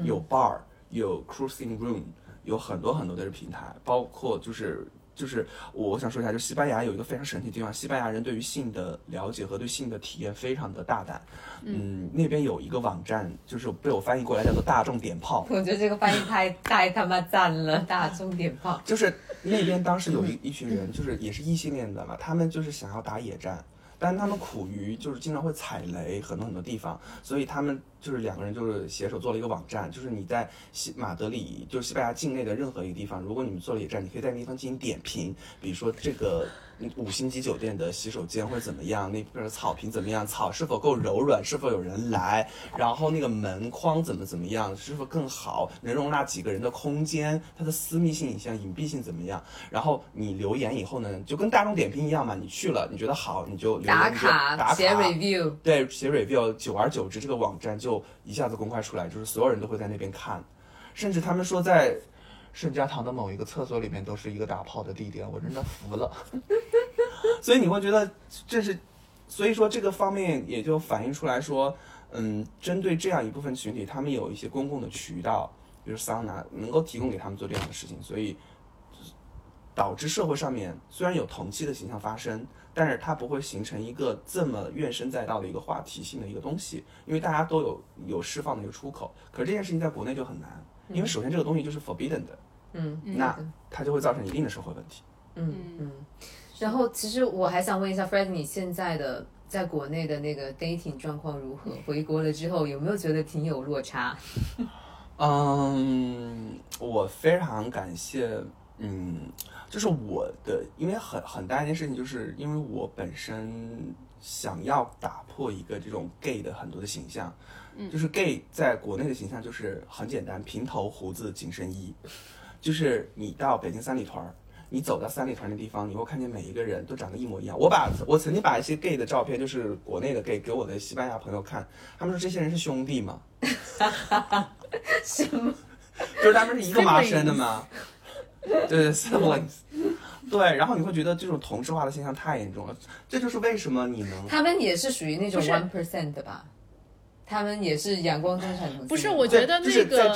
有 bar，有 cruising room，有很多很多的平台，包括就是。就是我想说一下，就西班牙有一个非常神奇的地方，西班牙人对于性的了解和对性的体验非常的大胆。嗯，那边有一个网站，就是被我翻译过来叫做“大众点炮”。我觉得这个翻译太太他妈赞了，“大众点炮”。就是那边当时有一一群人，就是也是异性恋的嘛，他们就是想要打野战，但他们苦于就是经常会踩雷很多很多地方，所以他们。就是两个人就是携手做了一个网站，就是你在西马德里，就是西班牙境内的任何一个地方，如果你们做了野战，你可以在那地方进行点评，比如说这个五星级酒店的洗手间或者怎么样，那边的草坪怎么样，草是否够柔软，是否有人来，然后那个门框怎么怎么样，是否更好，能容纳几个人的空间，它的私密性、像隐蔽性怎么样？然后你留言以后呢，就跟大众点评一样嘛，你去了，你觉得好，你就打卡，打卡，写 review，对，写 review，久而久之，这个网站。就一下子公开出来，就是所有人都会在那边看，甚至他们说在圣家堂的某一个厕所里面都是一个打炮的地点，我真的服了。所以你会觉得这是，所以说这个方面也就反映出来说，嗯，针对这样一部分群体，他们有一些公共的渠道，比如桑拿，能够提供给他们做这样的事情，所以导致社会上面虽然有同期的形象发生。但是它不会形成一个这么怨声载道的一个话题性的一个东西，因为大家都有有释放的一个出口。可是这件事情在国内就很难，因为首先这个东西就是 forbidden 的，嗯，那它就会造成一定的社会问题。嗯嗯。然后其实我还想问一下 Fred，你现在的在国内的那个 dating 状况如何？回国了之后有没有觉得挺有落差？嗯，我非常感谢，嗯。就是我的，因为很很大一件事情，就是因为我本身想要打破一个这种 gay 的很多的形象，嗯，就是 gay 在国内的形象就是很简单，平头胡子紧身衣，就是你到北京三里屯儿，你走到三里屯那地方，你会看见每一个人都长得一模一样。我把我曾经把一些 gay 的照片，就是国内的 gay 给我的西班牙朋友看，他们说这些人是兄弟吗？什么？就是他们是一个妈生的吗？对，siblings，对，然后你会觉得这种同质化的现象太严重了，这就是为什么你能他们也是属于那种 one percent 的吧？他们也是阳光中产不是，我觉得那个，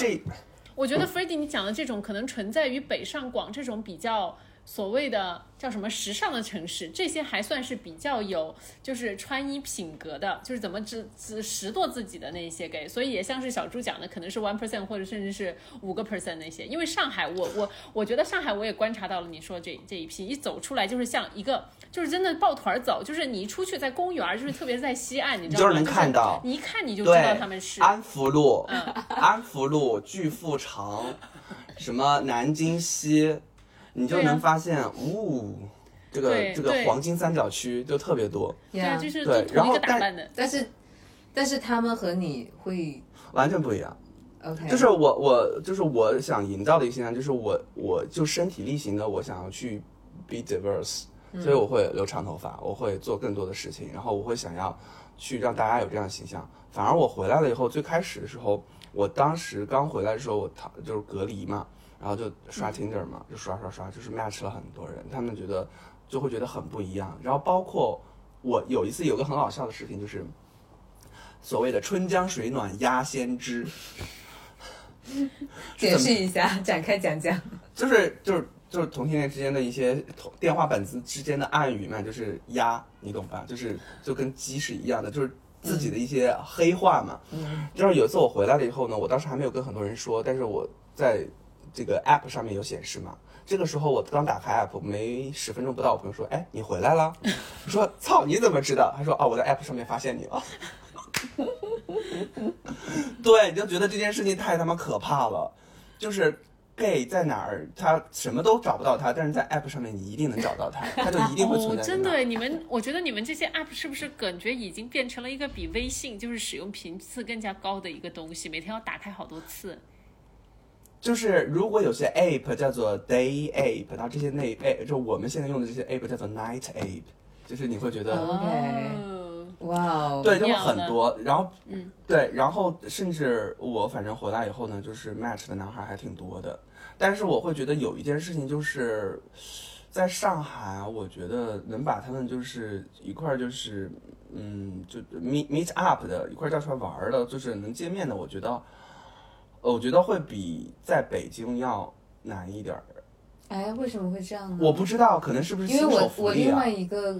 我觉得 f r e d d y 你讲的这种可能存在于北上广这种比较。所谓的叫什么时尚的城市，这些还算是比较有就是穿衣品格的，就是怎么只只拾掇自己的那些 gay，所以也像是小朱讲的，可能是 one percent 或者甚至是五个 percent 那些。因为上海，我我我觉得上海我也观察到了，你说这这一批一走出来就是像一个就是真的抱团走，就是你一出去在公园，就是特别是在西岸，你知道吗？就是能看到，你一看你就知道他们是。安福路、安福路、巨富城，什么南京西。你就能发现，呜，这个这个黄金三角区就特别多，对啊，就是对，然后但但是但是他们和你会完全不一样，OK，就是我我就是我想营造的一个现象，就是我我就身体力行的我想要去 be diverse，所以我会留长头发，我会做更多的事情，然后我会想要去让大家有这样的形象。反而我回来了以后，最开始的时候，我当时刚回来的时候，我躺就是隔离嘛。然后就刷 Tinder 嘛，就刷刷刷，就是 match 了很多人，他们觉得就会觉得很不一样。然后包括我有一次有个很好笑的事情，就是所谓的“春江水暖鸭先知”，解释一下，展开讲讲。就是就是就是同性恋之间的一些电话本子之间的暗语嘛，就是鸭，你懂吧？就是就跟鸡是一样的，就是自己的一些黑话嘛。嗯。就是有一次我回来了以后呢，我当时还没有跟很多人说，但是我在。这个 app 上面有显示嘛？这个时候我刚打开 app，没十分钟不到，我朋友说：“哎，你回来了。”我说：“操，你怎么知道？”他说：“哦，我在 app 上面发现你了。”对，你就觉得这件事情太他妈可怕了。就是 gay 在哪儿，他什么都找不到他，但是在 app 上面你一定能找到他，他就一定会存在。真的，你们，我觉得你们这些 app 是不是感觉已经变成了一个比微信就是使用频次更加高的一个东西？每天要打开好多次。就是如果有些 app 叫做 day app，然后这些内 a 就我们现在用的这些 app 叫做 night app，就是你会觉得，OK，哇哦，对，就很多，然后，嗯，对，然后甚至我反正回来以后呢，就是 match 的男孩还挺多的，但是我会觉得有一件事情就是，在上海啊，我觉得能把他们就是一块儿就是嗯，就 meet meet up 的一块儿叫出来玩儿的，就是能见面的，我觉得，呃我觉得会比在北京要难一点儿。哎，为什么会这样呢？我不知道，可能是不是因为新手我我另福利啊？外一个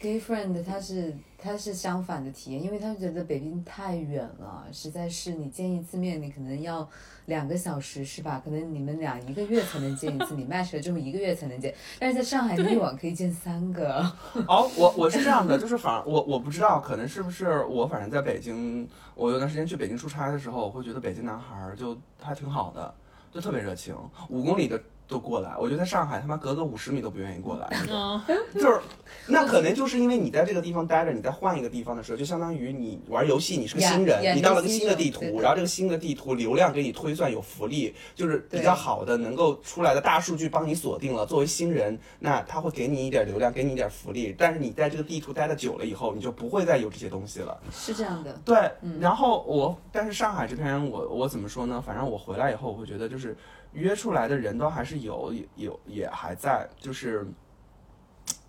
gay friend 他是他是相反的体验，因为他觉得北京太远了，实在是你见一次面你可能要两个小时是吧？可能你们俩一个月才能见一次，你 match 了之后一个月才能见，但是在上海你一晚可以见三个。哦，我我是这样的，就是反而我我不知道，可能是不是我反正在北京，我有段时间去北京出差的时候，我会觉得北京男孩儿就还挺好的，就特别热情，五公里的都过来。我觉得在上海他妈隔个五十米都不愿意过来，嗯，就是那可能就是因为你在这个地方待着，你再换一个地方的时候，就相当于你玩游戏，你是个新人 Yeah, yeah, 你到了个新的地图，然后这个新的地图流量给你推算有福利，就是比较好的能够出来的大数据帮你锁定了。作为新人，那他会给你一点流量，给你一点福利，但是你在这个地图待的久了以后，你就不会再有这些东西了。是这样的，对，然后我，但是上海这边我我怎么说呢？反正我回来以后，我会觉得就是约出来的人都还是有，也有也还在，就是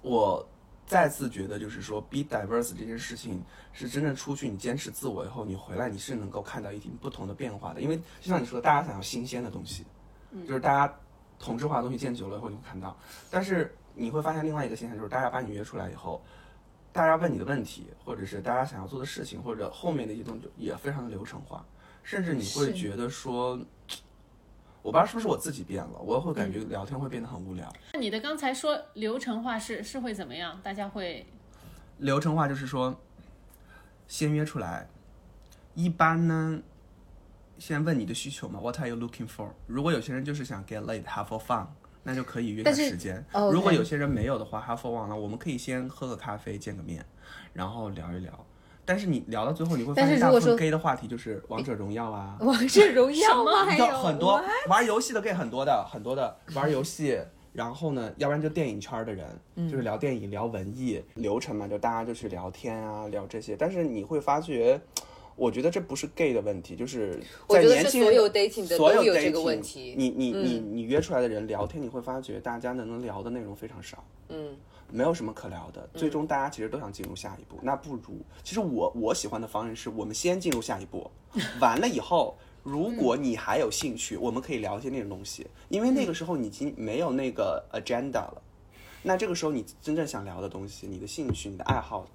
我再次觉得就是说，be diverse 这件事情是真正出去你坚持自我以后，你回来你是能够看到一定不同的变化的，因为就像你说的，大家想要新鲜的东西，就是大家同质化的东西见久了以后你会看到，但是你会发现另外一个现象就是大家把你约出来以后。大家问你的问题，或者是大家想要做的事情，或者后面的一些东西也非常的流程化，甚至你会觉得说，我不知道是不是我自己变了，我会感觉聊天会变得很无聊。那你的刚才说流程化是是会怎么样？大家会流程化就是说，先约出来，一般呢，先问你的需求嘛，What are you looking for？如果有些人就是想 get laid have for fun，那就可以约个时间。如果有些人没有的话，have for fun 呢，我们可以先喝个咖啡，见个面，然后聊一聊。但是你聊到最后，你会发现大部分 gay 的话题就是王者荣耀啊，王者荣耀吗？还有有很多玩游戏的 gay 很多的，很多的玩游戏，然后呢，要不然就电影圈的人，嗯就是聊电影、聊文艺流程嘛，就大家就去聊天啊，聊这些。但是你会发觉，我觉得这不是 gay 的问题，就是我觉得在年轻人是所有 dating 的这个问题你你你你约出来的人聊天，你会发觉大家能聊的内容非常少。嗯，没有什么可聊的，最终大家其实都想进入下一步。那不如，其实我我喜欢的方式是我们先进入下一步，完了以后，如果你还有兴趣，我们可以聊一些那种东西，因为那个时候你已经没有那个 agenda 了。那这个时候你真正想聊的东西，你的兴趣、你的爱好，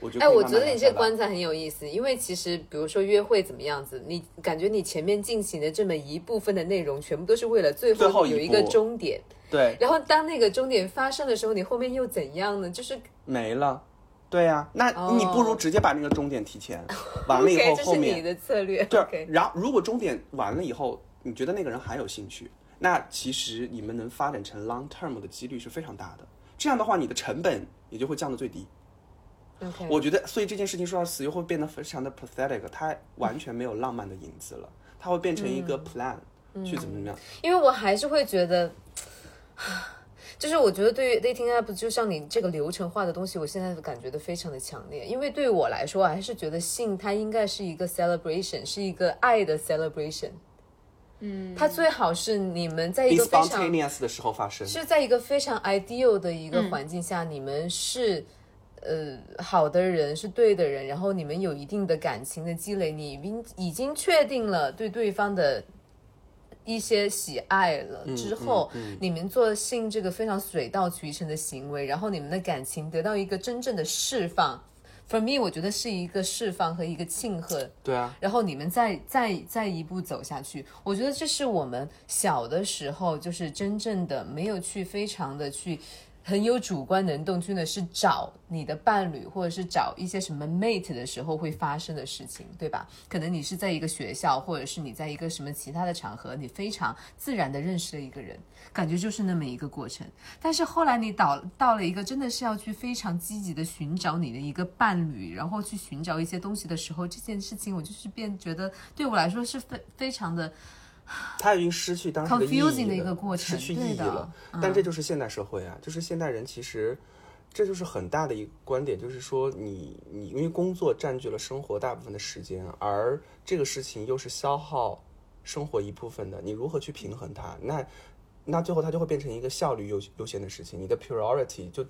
我觉得哎，我觉得你这个观察很有意思，因为其实比如说约会怎么样子，你感觉你前面进行的这么一部分的内容，全部都是为了最最后有一个终点，对然后当那个终点发生的时候，你后面又怎样呢？就是没了。对呀、那哦你不如直接把那个终点提前，完了以后 这是后面你的策略。对然后如果终点完了以后，你觉得那个人还有兴趣，那其实你们能发展成 long term 的几率是非常大的。这样的话，你的成本也就会降到最低。我觉得，所以这件事情说到死，又会变得非常的 pathetic，它完全没有浪漫的影子了，它会变成一个 plan、去怎么怎么样。因为我还是会觉得，就是我觉得对于 dating app，就像你这个流程化的东西，我现在感觉的非常的强烈。因为对于我来说，我还是觉得性它应该是一个 celebration，是一个爱的 celebration。嗯，它最好是你们在一个非常 spontaneous 的时候发生。是在一个非常 ideal 的一个环境下，你们是呃好的人，是对的人，然后你们有一定的感情的积累，你已经已经确定了对对方的。一些喜爱了之后，你们做性这个非常水到渠成的行为，然后你们的感情得到一个真正的释放。For me，我觉得是一个释放和一个庆贺。对啊，然后你们再再再一步走下去，我觉得这是我们小的时候就是真正的没有去非常的去很有主观能动性的是找你的伴侣或者是找一些什么 mate 的时候会发生的事情，对吧？可能你是在一个学校，或者是你在一个什么其他的场合，你非常自然的认识了一个人，感觉就是那么一个过程。但是后来你到到了一个真的是要去非常积极的寻找你的一个伴侣，然后去寻找一些东西的时候，这件事情我就是变觉得对我来说是非非常的他已经失去当时的意义了的一个过程失去意义了。但这就是现代社会啊，就是现代人其实。这就是很大的一个观点，就是说你你因为工作占据了生活大部分的时间，而这个事情又是消耗生活一部分的，你如何去平衡它？那那最后它就会变成一个效率优优先的事情，你的 priority 就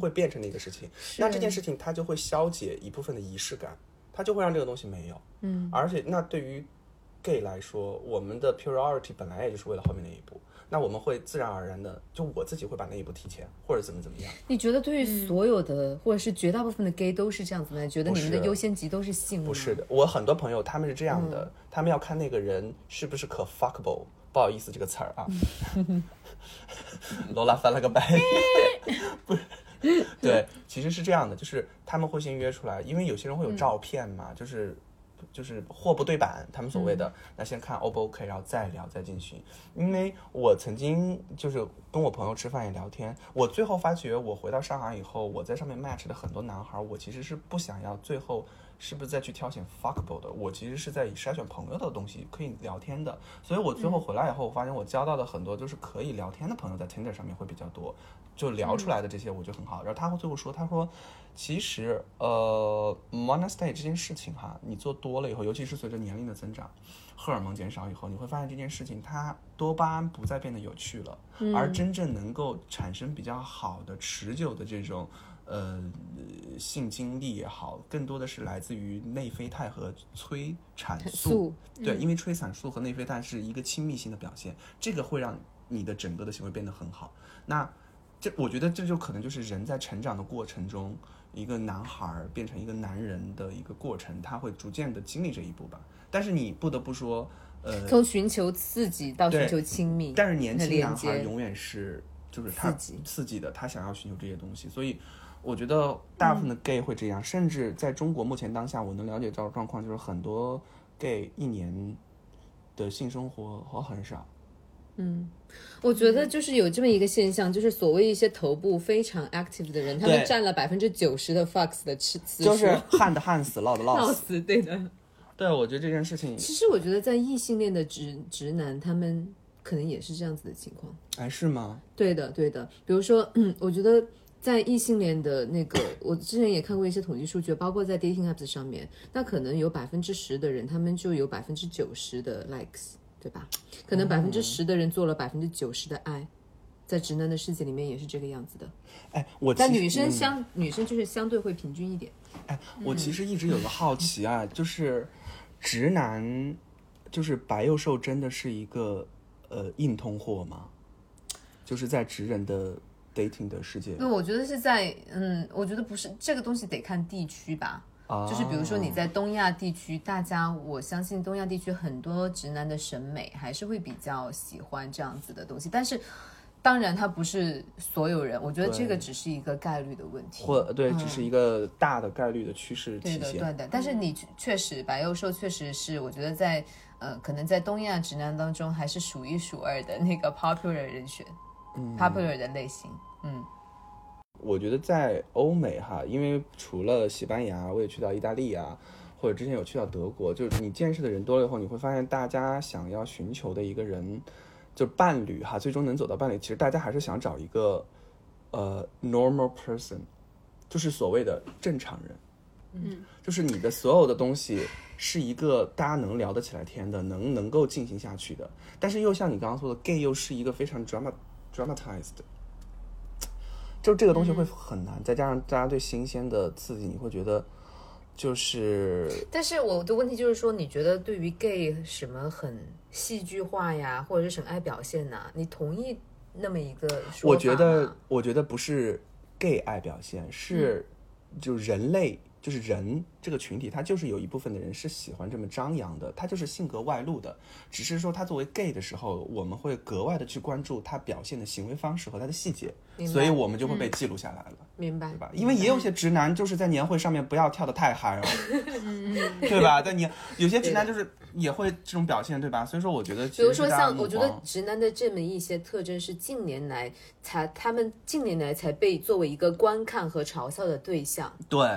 会变成那个事情。那这件事情它就会消解一部分的仪式感，它就会让这个东西没有。嗯，而且那对于 gay 来说，我们的 priority 本来也就是为了后面那一步，那我们会自然而然的，就我自己会把那一步提前，或者怎么怎么样。你觉得对于所有的，或者是绝大部分的 gay 都是这样子吗？觉得你们的优先级都是性吗？不是的，我很多朋友他们是这样的，他们要看那个人是不是可 fuckable。不好意思，这个词儿啊，罗拉翻了个白眼，不是，对，其实是这样的，就是他们会先约出来，因为有些人会有照片嘛，就是就是货不对版，他们所谓的，那先看 O 不 OK，然后再聊再进行。因为我曾经就是跟我朋友吃饭也聊天，我最后发觉我回到上海以后，我在上面 match 的很多男孩，我其实是不想要最后是不是再去挑选 fuckable 的，我其实是在以筛选朋友的东西可以聊天的，所以我最后回来以后，我发现我交到的很多就是可以聊天的朋友，在 Tinder 上面会比较多，就聊出来的这些我觉得很好。然后他会最后说，他说其实呃 monastery 这件事情哈，你做多了以后，尤其是随着年龄的增长，荷尔蒙减少以后，你会发现这件事情它多巴胺不再变得有趣了，而真正能够产生比较好的持久的这种。呃，性经历也好，更多的是来自于内啡肽和催产素。对，因为催产素和内啡肽是一个亲密性的表现，这个会让你的整个的行为变得很好。那这我觉得这就可能就是人在成长的过程中，一个男孩儿变成一个男人的一个过程，他会逐渐的经历这一步吧。但是你不得不说，呃，从寻求刺激到寻求亲密，但是年的轻男孩永远是就是他刺激刺激的，他想要寻求这些东西，所以我觉得大部分的 gay 会这样，甚至在中国目前当下我能了解到的状况就是很多 gay 一年的性生活和很少。嗯我觉得就是有这么一个现象，就是所谓一些头部非常 active 的人，他们占了百分之九十的 fucks 的次次数，就是旱的旱死，涝的涝死。死，对的。对，我觉得这件事情，其实我觉得在异性恋的直直男，他们可能也是这样子的情况。哎，是吗？对的，对的。比如说，嗯，我觉得在异性恋的那个，我之前也看过一些统计数据，包括在 dating apps 上面，那可能有百分之十的人，他们就有百分之九十的 likes，对吧？可能百分之十的人做了百分之九十的爱，在直男的世界里面也是这个样子的。哎，我但女生相、女生就是相对会平均一点。哎，我其实一直有个好奇啊，就是直男，就是白幼瘦真的是一个呃硬通货吗？就是在直人的 dating 的世界对我觉得是在，嗯，我觉得不是这个东西得看地区吧。啊，就是比如说你在东亚地区，大家我相信东亚地区很多直男的审美还是会比较喜欢这样子的东西，但是当然他不是所有人，我觉得这个只是一个概率的问题。或对，只是一个大的概率的趋势对的，体现。对的，但是你确确实白幼瘦确实是，我觉得在呃，可能在东亚直男当中还是数一数二的那个 popular 人选、p o p u l a r 的类型。嗯，我觉得在欧美哈，因为除了西班牙，我也去到意大利啊，或者之前有去到德国，就是你见识的人多了以后，你会发现大家想要寻求的一个人，就伴侣哈，最终能走到伴侣，其实大家还是想找一个呃 normal person，就是所谓的正常人。嗯，就是你的所有的东西是一个大家能聊得起来天的，能能够进行下去的，但是又像你刚刚说的，gay 又是一个非常 drama dramatized。就这个东西会很难，再加上大家对新鲜的刺激，你会觉得就是但是我的问题就是说，你觉得对于 gay 什么很戏剧化呀，或者是什么爱表现呐、你同意那么一个说法我觉得，我觉得不是 gay 爱表现，是就人类，就是人这个群体，他就是有一部分的人是喜欢这么张扬的，他就是性格外露的。只是说他作为 gay 的时候，我们会格外的去关注他表现的行为方式和他的细节，所以我们就会被记录下来了。明白对吧？因为也有些直男就是在年会上面不要跳的太嗨哦，对吧？但你有些直男就是也会这种表现，对吧？所以说我觉得，比如说像我觉得直男的这么一些特征是近年来才他们近年来才被作为一个观看和嘲笑的对象。对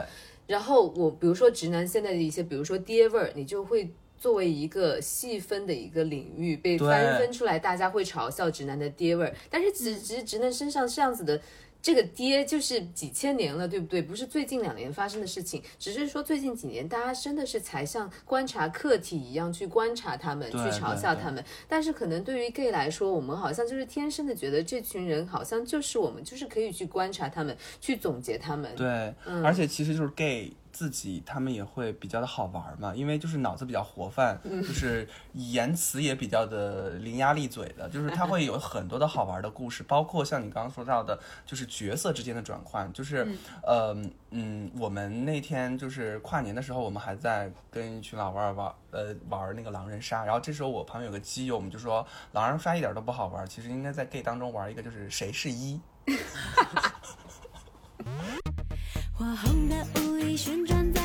然后我比如说直男现在的一些，比如说爹味儿，你就会作为一个细分的一个领域被对翻分出来，大家会嘲笑直男的爹味儿，但是直直直男身上这样子的。这个爹就是几千年了，对不对？不是最近两年发生的事情，只是说最近几年大家真的是才像观察客体一样去观察他们，去嘲笑他们。但是可能对于 gay 来说，我们好像就是天生的觉得这群人好像就是我们，就是可以去观察他们，去总结他们。对，嗯而且其实就是 gay 自己他们也会比较的好玩嘛，因为就是脑子比较活泛，嗯就是言辞也比较的伶牙俐嘴的，就是他会有很多的好玩的故事，包括像你刚刚说到的，就是角色之间的转换，就是，呃，嗯，我们那天就是跨年的时候，我们还在跟一群老外玩，呃，玩那个狼人杀，然后这时候我旁边有个基友，我们就说狼人杀一点都不好玩，其实应该在 gay 当中玩一个，就是谁是一。火红的雾里旋转在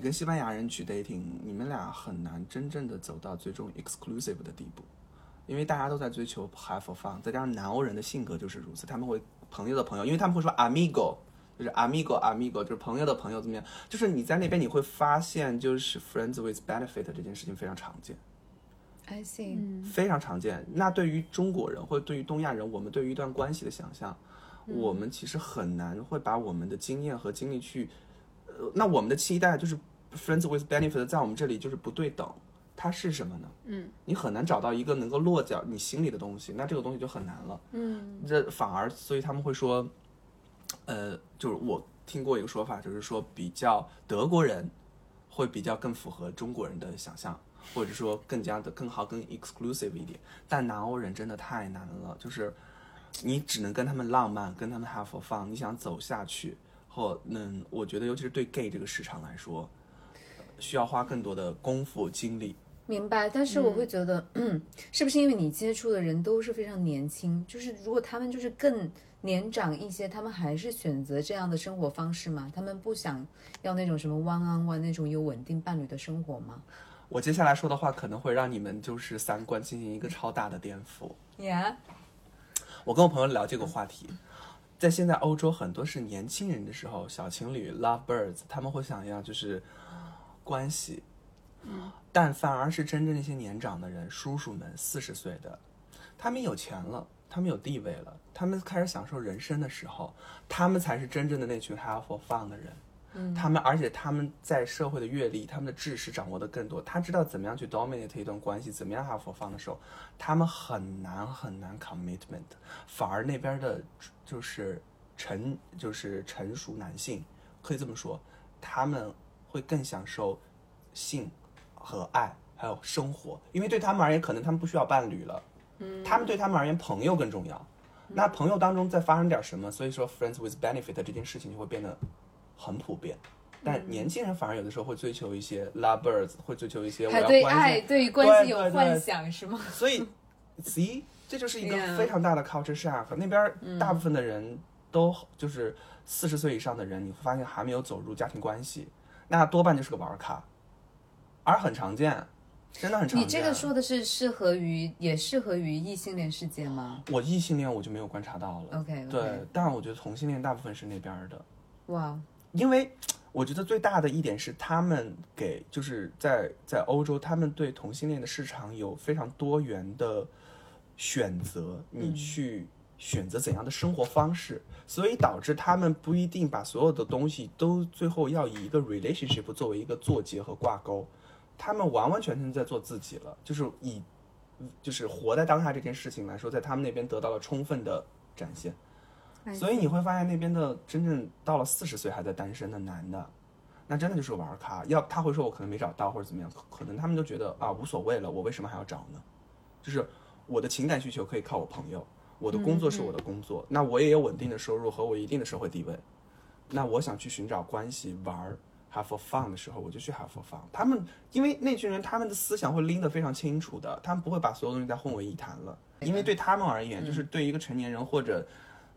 你跟西班牙人去 dating，你们俩很难真正的走到最终 exclusive 的地步，因为大家都在追求 have fun，再加上南欧人的性格就是如此，他们会朋友的朋友，因为他们会说 amigo，就是 amigo amigo，就是朋友的朋友怎么样？就是你在那边你会发现，就是 friends with benefit 这件事情非常常见。I see，非常常见。那对于中国人或者对于东亚人，我们对于一段关系的想象，我们其实很难会把我们的经验和经历去，呃，那我们的期待就是 friends with benefit，在我们这里就是不对等。它是什么呢？嗯，你很难找到一个能够落脚你心里的东西，那这个东西就很难了。嗯，这反而，所以他们会说，呃，就是我听过一个说法，就是说比较德国人会比较更符合中国人的想象，或者说更加的更好、更 exclusive 一点。但南欧人真的太难了，就是你只能跟他们浪漫，跟他们 have fun。你想走下去，或嗯，我觉得尤其是对 gay 这个市场来说，呃需要花更多的功夫精力。明白。但是我会觉得，嗯 是不是因为你接触的人都是非常年轻？就是如果他们就是更年长一些，他们还是选择这样的生活方式吗？他们不想要那种什么 one on one 那种有稳定伴侣的生活吗我接下来说的话可能会让你们就是三观进行一个超大的颠覆。？Yeah，我跟我朋友聊这个话题，在现在欧洲很多是年轻人的时候，小情侣 love birds，他们会想要就是关系，但反而是真正那些年长的人，叔叔们四十岁的，他们有钱了。他们有地位了，他们开始享受人生的时候，他们才是真正的那群 have for fun 的人。他们而且他们在社会的阅历，他们的知识掌握的更多，他知道怎么样去 dominate 一段关系，怎么样 have for fun 的时候，他们很难很难 commitment，反而那边的就是成就是成熟男性，可以这么说，他们会更享受性和爱，还有生活，因为对他们而言，可能他们不需要伴侣了，嗯，他们对他们而言，朋友更重要。那朋友当中再发生点什么，所以说 friends with benefit 这件事情就会变得很普遍。但年轻人反而有的时候会追求一些 love birds，会追求一些我还要关对爱、系，对于关系有幻想是吗？所以，see，这就是一个非常大的 culture shock。那边大部分的人都就是四十岁以上的人，你会发现还没有走入家庭关系，那多半就是个玩咖，而很常见，真的很常见。你这个说的是适合于，也适合于异性恋世界吗我异性恋我就没有观察到了。？OK，, 对，但我觉得同性恋大部分是那边儿的。哇，因为我觉得最大的一点是，他们给就是在在欧洲，他们对同性恋的市场有非常多元的选择，你去选择怎样的生活方式，所以导致他们不一定把所有的东西都最后要以一个 relationship 作为一个做结和挂钩，他们完完全全在做自己了，就是以就是活在当下这件事情来说，在他们那边得到了充分的展现。所以你会发现那边的真正到了四十岁还在单身的男的，那真的就是玩咖。要他会说我可能没找到或者怎么样，可可能他们都觉得啊无所谓了，我为什么还要找呢？就是我的情感需求可以靠我朋友，我的工作是我的工作，那我也有稳定的收入和我一定的社会地位，那我想去寻找关系玩儿，have for fun 的时候，我就去 have for fun。他们因为那群人，他们的思想会拎得非常清楚的，他们不会把所有东西再混为一谈了。因为对他们而言，就是对一个成年人或者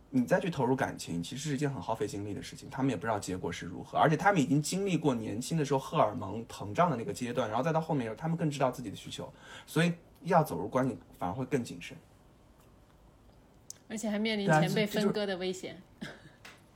你再去投入感情，其实是一件很耗费精力的事情。他们也不知道结果是如何，而且他们已经经历过年轻的时候荷尔蒙膨胀的那个阶段，然后再到后面，他们更知道自己的需求，所以要走入关系反而会更谨慎。而且还面临钱被分割的危险。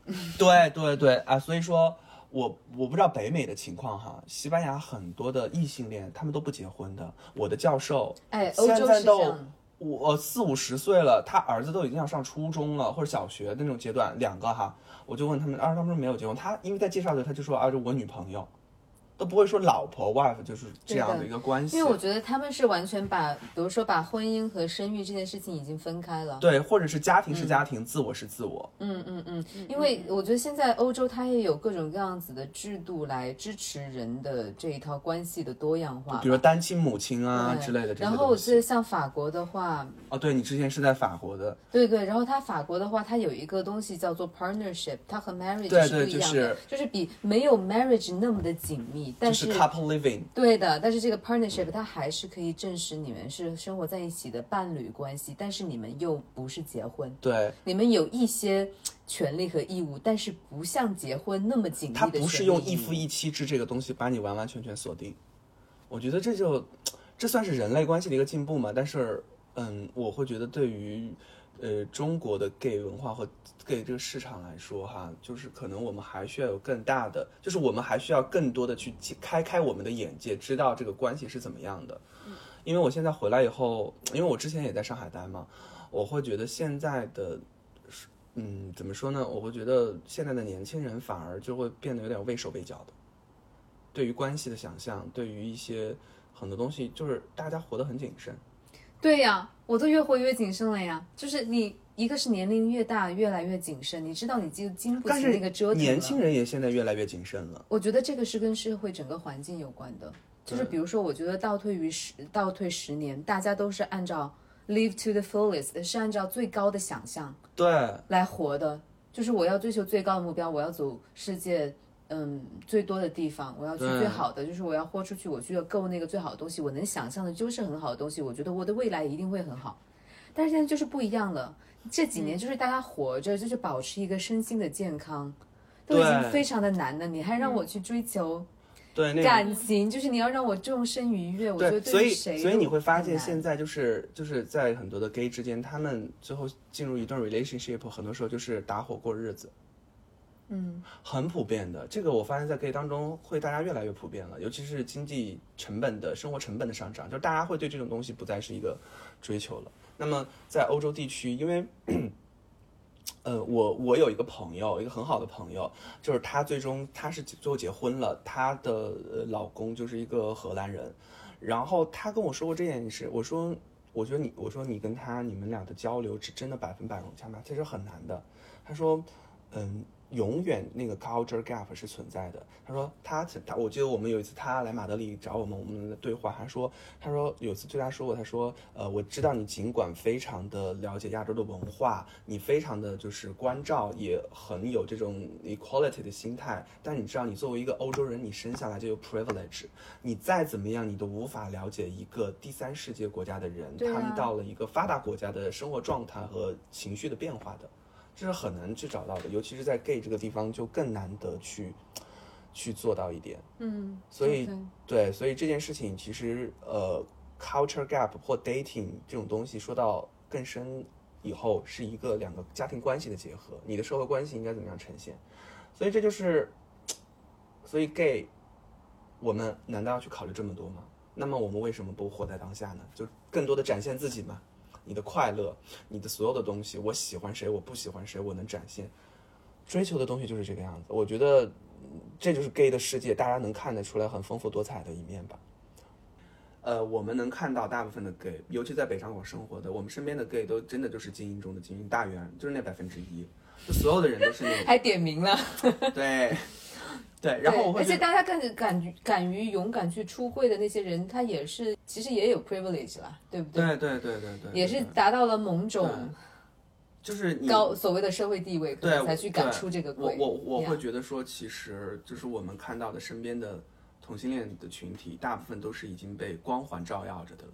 对对对啊，所以说我我不知道北美的情况哈，西班牙很多的异性恋他们都不结婚的。我的教授，哎现在都我四五十岁了，他儿子都已经要上初中了或者小学的那种阶段，两个哈，我就问他们，啊，他们说没有结婚，他因为在介绍的时候他就说啊，这我女朋友，都不会说老婆 wife，就是这样的一个关系。因为我觉得他们是完全把，比如说把婚姻和生育这件事情已经分开了。对，或者是家庭是家庭，自我是自我。嗯嗯嗯，因为我觉得现在欧洲它也有各种各样子的制度来支持人的这一套关系的多样化，比如单亲母亲啊之类的这些然后我记得像法国的话，哦，对你之前是在法国的，对对，然后它法国的话，它有一个东西叫做 partnership，它和 marriage 对是不对一样的，就是就是比没有 marriage 那么的紧密，但就是 couple living。对的，但是这个 partnership 它还是可以证实你们是生活在一起的伴侣关系，但是你们又不是结婚，对，你们有一些权利和义务，但是不像结婚那么紧密的他不是用一夫一妻制这个东西把你完完全全锁定。我觉得这就这算是人类关系的一个进步嘛？但是，嗯，我会觉得对于呃中国的 gay 文化和 gay 这个市场来说，哈，就是可能我们还需要有更大的，就是我们还需要更多的去开开我们的眼界，知道这个关系是怎么样的。因为我现在回来以后，因为我之前也在上海待嘛，我会觉得现在的。嗯，怎么说呢？我会觉得现在的年轻人反而就会变得有点畏手畏脚的，对于关系的想象，对于一些很多东西，就是大家活得很谨慎。对呀，我都越活越谨慎了呀。就是你一个是年龄越大，越来越谨慎，你知道你经经不起那个折腾了。年轻人也现在越来越谨慎了。我觉得这个是跟社会整个环境有关的。就是比如说，我觉得倒退于十倒退十年，大家都是按照 live to the fullest，是按照最高的想象对，来活的。就是我要追求最高的目标，我要走世界嗯最多的地方，我要去最好的，就是我要豁出去，我去要够那个最好的东西，我能想象的就是很好的东西。我觉得我的未来一定会很好。但是现在就是不一样了，这几年就是大家活着，就是保持一个身心的健康，都已经非常的难了，你还让我去追求。对，那感情就是你要让我终身愉悦，我觉得对，所以于谁所以你会发现，现在就是就是在很多的 gay 之间，他们最后进入一段 relationship，很多时候就是搭伙过日子。嗯，很普遍的，这个我发现在 gay 当中会大家越来越普遍了，尤其是经济成本的生活成本的上涨，就是大家会对这种东西不再是一个追求了。那么在欧洲地区，因为 呃，我我有一个朋友，一个很好的朋友，就是她最终她是最后结婚了，她的老公就是一个荷兰人，然后她跟我说过这件事，我说我觉得你我说你跟他你们俩的交流是真的百分百融洽吗？其实很难的。他说，嗯。永远那个 culture gap 是存在的。他说他他，我记得我们有一次他来马德里找我们，我们的对话，他说他说有次对他说过，他说呃，我知道你尽管非常的了解亚洲的文化，你非常的就是关照，也很有这种 equality 的心态，但你知道你作为一个欧洲人，你生下来就有 privilege，你再怎么样，你都无法了解一个第三世界国家的人，啊他们到了一个发达国家的生活状态和情绪的变化的。这是很难去找到的，尤其是在 gay 这个地方就更难得去去做到一点。嗯，所以对，所以这件事情其实呃，culture gap 或 dating 这种东西说到更深以后，是一个两个家庭关系的结合，你的社会关系应该怎么样呈现？所以这就是，所以 gay，我们难道要去考虑这么多吗？那么我们为什么不活在当下呢？就更多的展现自己嘛，你的快乐，你的所有的东西，我喜欢谁，我不喜欢谁，我能展现。追求的东西就是这个样子，我觉得嗯这就是 gay 的世界，大家能看得出来很丰富多彩的一面吧。呃，我们能看到大部分的 gay，尤其在北上广生活的，我们身边的 gay 都真的就是精英中的精英，大元就是那百分之一，就所有的人都是那种还点名了。对对，然后我会觉得而且大家更敢于敢于勇敢去出柜的那些人，他也是其实也有 privilege 啦，对不对？对对对对对，也是达到了某种就是高所谓的社会地位，可对能才去敢出这个我。我我会觉得说，其实就是我们看到的身边的同性恋的群体，大部分都是已经被光环照耀着的了。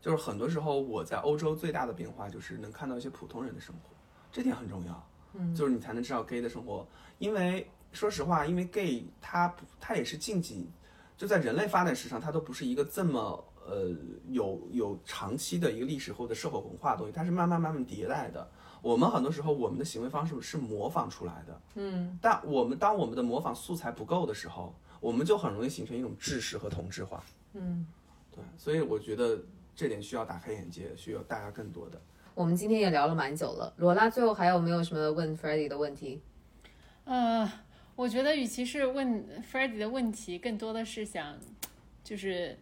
就是很多时候我在欧洲最大的变化就是能看到一些普通人的生活，这点很重要。嗯，就是你才能知道 gay 的生活，因为说实话，因为 gay 它不它也是近几，就在人类发展史上，它都不是一个这么呃有有长期的一个历史或者社会文化的东西，它是慢慢慢慢迭代的。我们很多时候我们的行为方式是模仿出来的，嗯，但我们当我们的模仿素材不够的时候，我们就很容易形成一种制式和同质化，嗯，对，所以我觉得这点需要打开眼界，需要大家更多的。我们今天也聊了蛮久了，罗拉最后还有没有什么问 f r e d d y 的问题？呃，我觉得与其是问 f r e d d y 的问题，更多的是想就是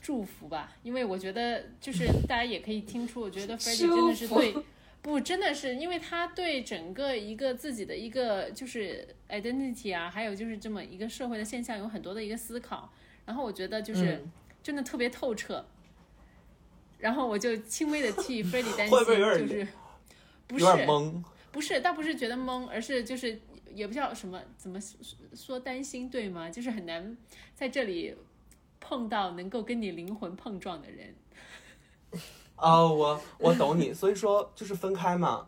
祝福吧，因为我觉得就是大家也可以听出，我觉得 f r e d d y 真的是对。不，真的是，因为他对整个一个自己的一个就是 identity 啊，还有就是这么一个社会的现象有很多的一个思考，然后我觉得就是真的特别透彻，然后我就轻微的替 f r e d d y 担心，会不会就是不有是不是，倒不是觉得懵，而是就是也不知道什么怎么说说担心对吗？就是很难在这里碰到能够跟你灵魂碰撞的人。哦，我我懂你，所以说就是分开嘛，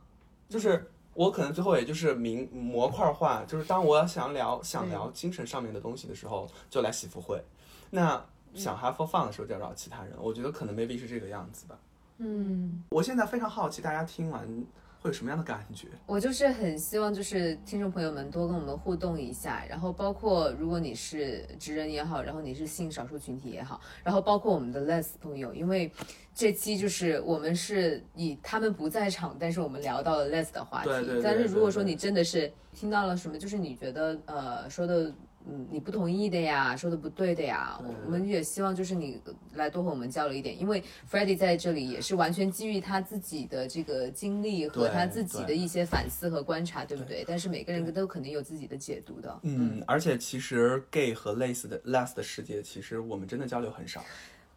就是我可能最后也就是明模块化，就是当我想聊想聊精神上面的东西的时候，就来喜福会，那想 have for fun 的时候就要找其他人，我觉得可能 maybe 是这个样子吧。嗯，我现在非常好奇，大家听完会有什么样的感觉？我就是很希望，就是听众朋友们多跟我们互动一下，然后包括如果你是直人也好，然后你是性少数群体也好，然后包括我们的 les 朋友，因为这期就是我们是以他们不在场，但是我们聊到了 les 的话题。对对对但是如果说你真的是听到了什么，就是你觉得呃说的。嗯，你不同意的呀，说的不对的呀，我们也希望就是你来多和我们交流一点，因为 f r e d d y 在这里也是完全基于他自己的这个经历和他自己的一些反思和观察，对不对？但是每个人都肯定有自己的解读的。嗯，而且其实 gay 和类似的 les 的世界，其实我们真的交流很少。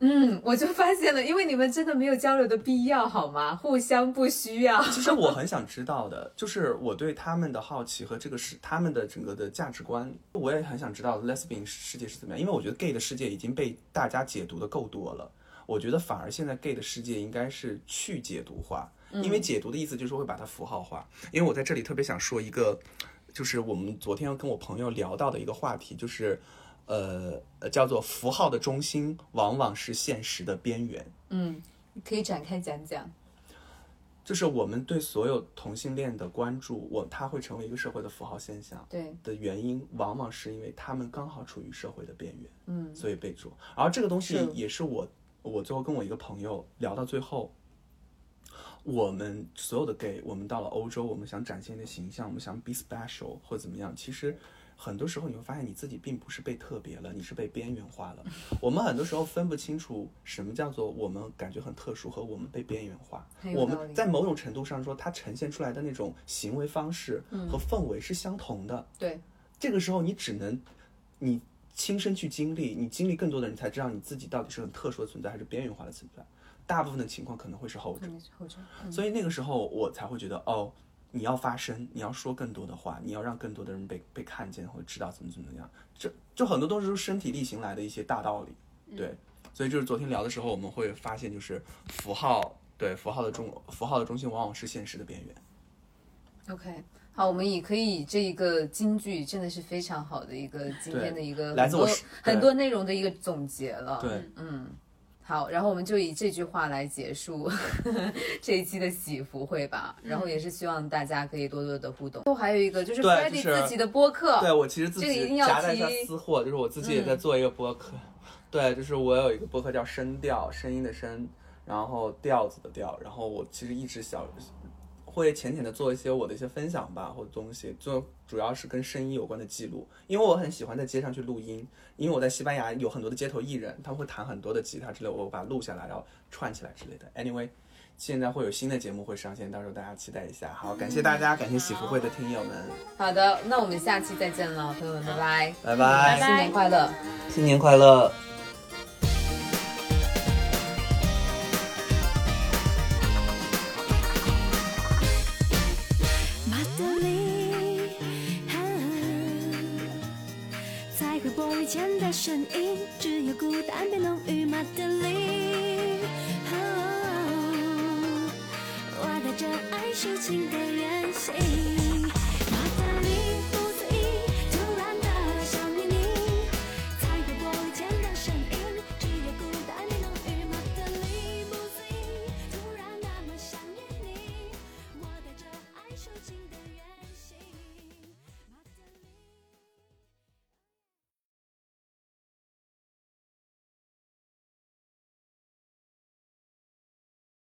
嗯，我就发现了，因为你们真的没有交流的必要，好吗？互相不需要。其实我很想知道的，就是我对他们的好奇和这个是他们的整个的价值观，我也很想知道 lesbian 世界是怎么样，因为我觉得 gay 的世界已经被大家解读的够多了，我觉得反而现在 gay 的世界应该是去解读化，因为解读的意思就是会把它符号化。因为我在这里特别想说一个，就是我们昨天跟我朋友聊到的一个话题，就是。呃，呃叫做符号的中心往往是现实的边缘。嗯，可以展开讲讲。就是我们对所有同性恋的关注，我它会成为一个社会的符号现象对，的原因，往往是因为他们刚好处于社会的边缘，嗯，所以被注。而这个东西也是我，我最后跟我一个朋友聊到最后，我们所有的 gay，我们到了欧洲，我们想展现的形象，我们想 be special 或怎么样，其实。很多时候你会发现你自己并不是被特别了，你是被边缘化了。我们很多时候分不清楚什么叫做我们感觉很特殊和我们被边缘化。我们在某种程度上说，它呈现出来的那种行为方式和氛围是相同的。对，这个时候你只能你亲身去经历，你经历更多的人才知道你自己到底是很特殊的存在还是边缘化的存在。大部分的情况可能会是后者。肯定是后者。所以那个时候我才会觉得，哦，你要发声，你要说更多的话，你要让更多的人被被看见或者知道怎么怎么样。这就很多都是身体力行来的一些大道理，对。所以就是昨天聊的时候，我们会发现，就是符号，对符号的中符号的中心往往是现实的边缘。OK，好，我们也可以以这一个金句，真的是非常好的一个今天的一个来自我很多内容的一个总结了。对，好，然后我们就以这句话来结束 这一期的喜福会吧。然后也是希望大家可以多多的互动。最后还有一个就是 f 对 r e d d y 就是自己的播客，对我其实自己这个一定要夹带一下提私货，就是我自己也在做一个播客。对，就是我有一个播客叫声调，声音的声，然后调子的调。然后我其实一直小会浅浅的做一些我的一些分享吧，或者东西，就主要是跟声音有关的记录。因为我很喜欢在街上去录音，因为我在西班牙有很多的街头艺人，他们会弹很多的吉他之类，我把它录下来，然后串起来之类的。Anyway。现在会有新的节目会上线，到时候大家期待一下。好，感谢大家，感谢喜福会的听友们，好的，那我们下期再见了，朋友们，拜拜，拜拜，新年快乐。新年快乐。声音，只有孤单被浓郁。马德里，我带着爱抒情的远行。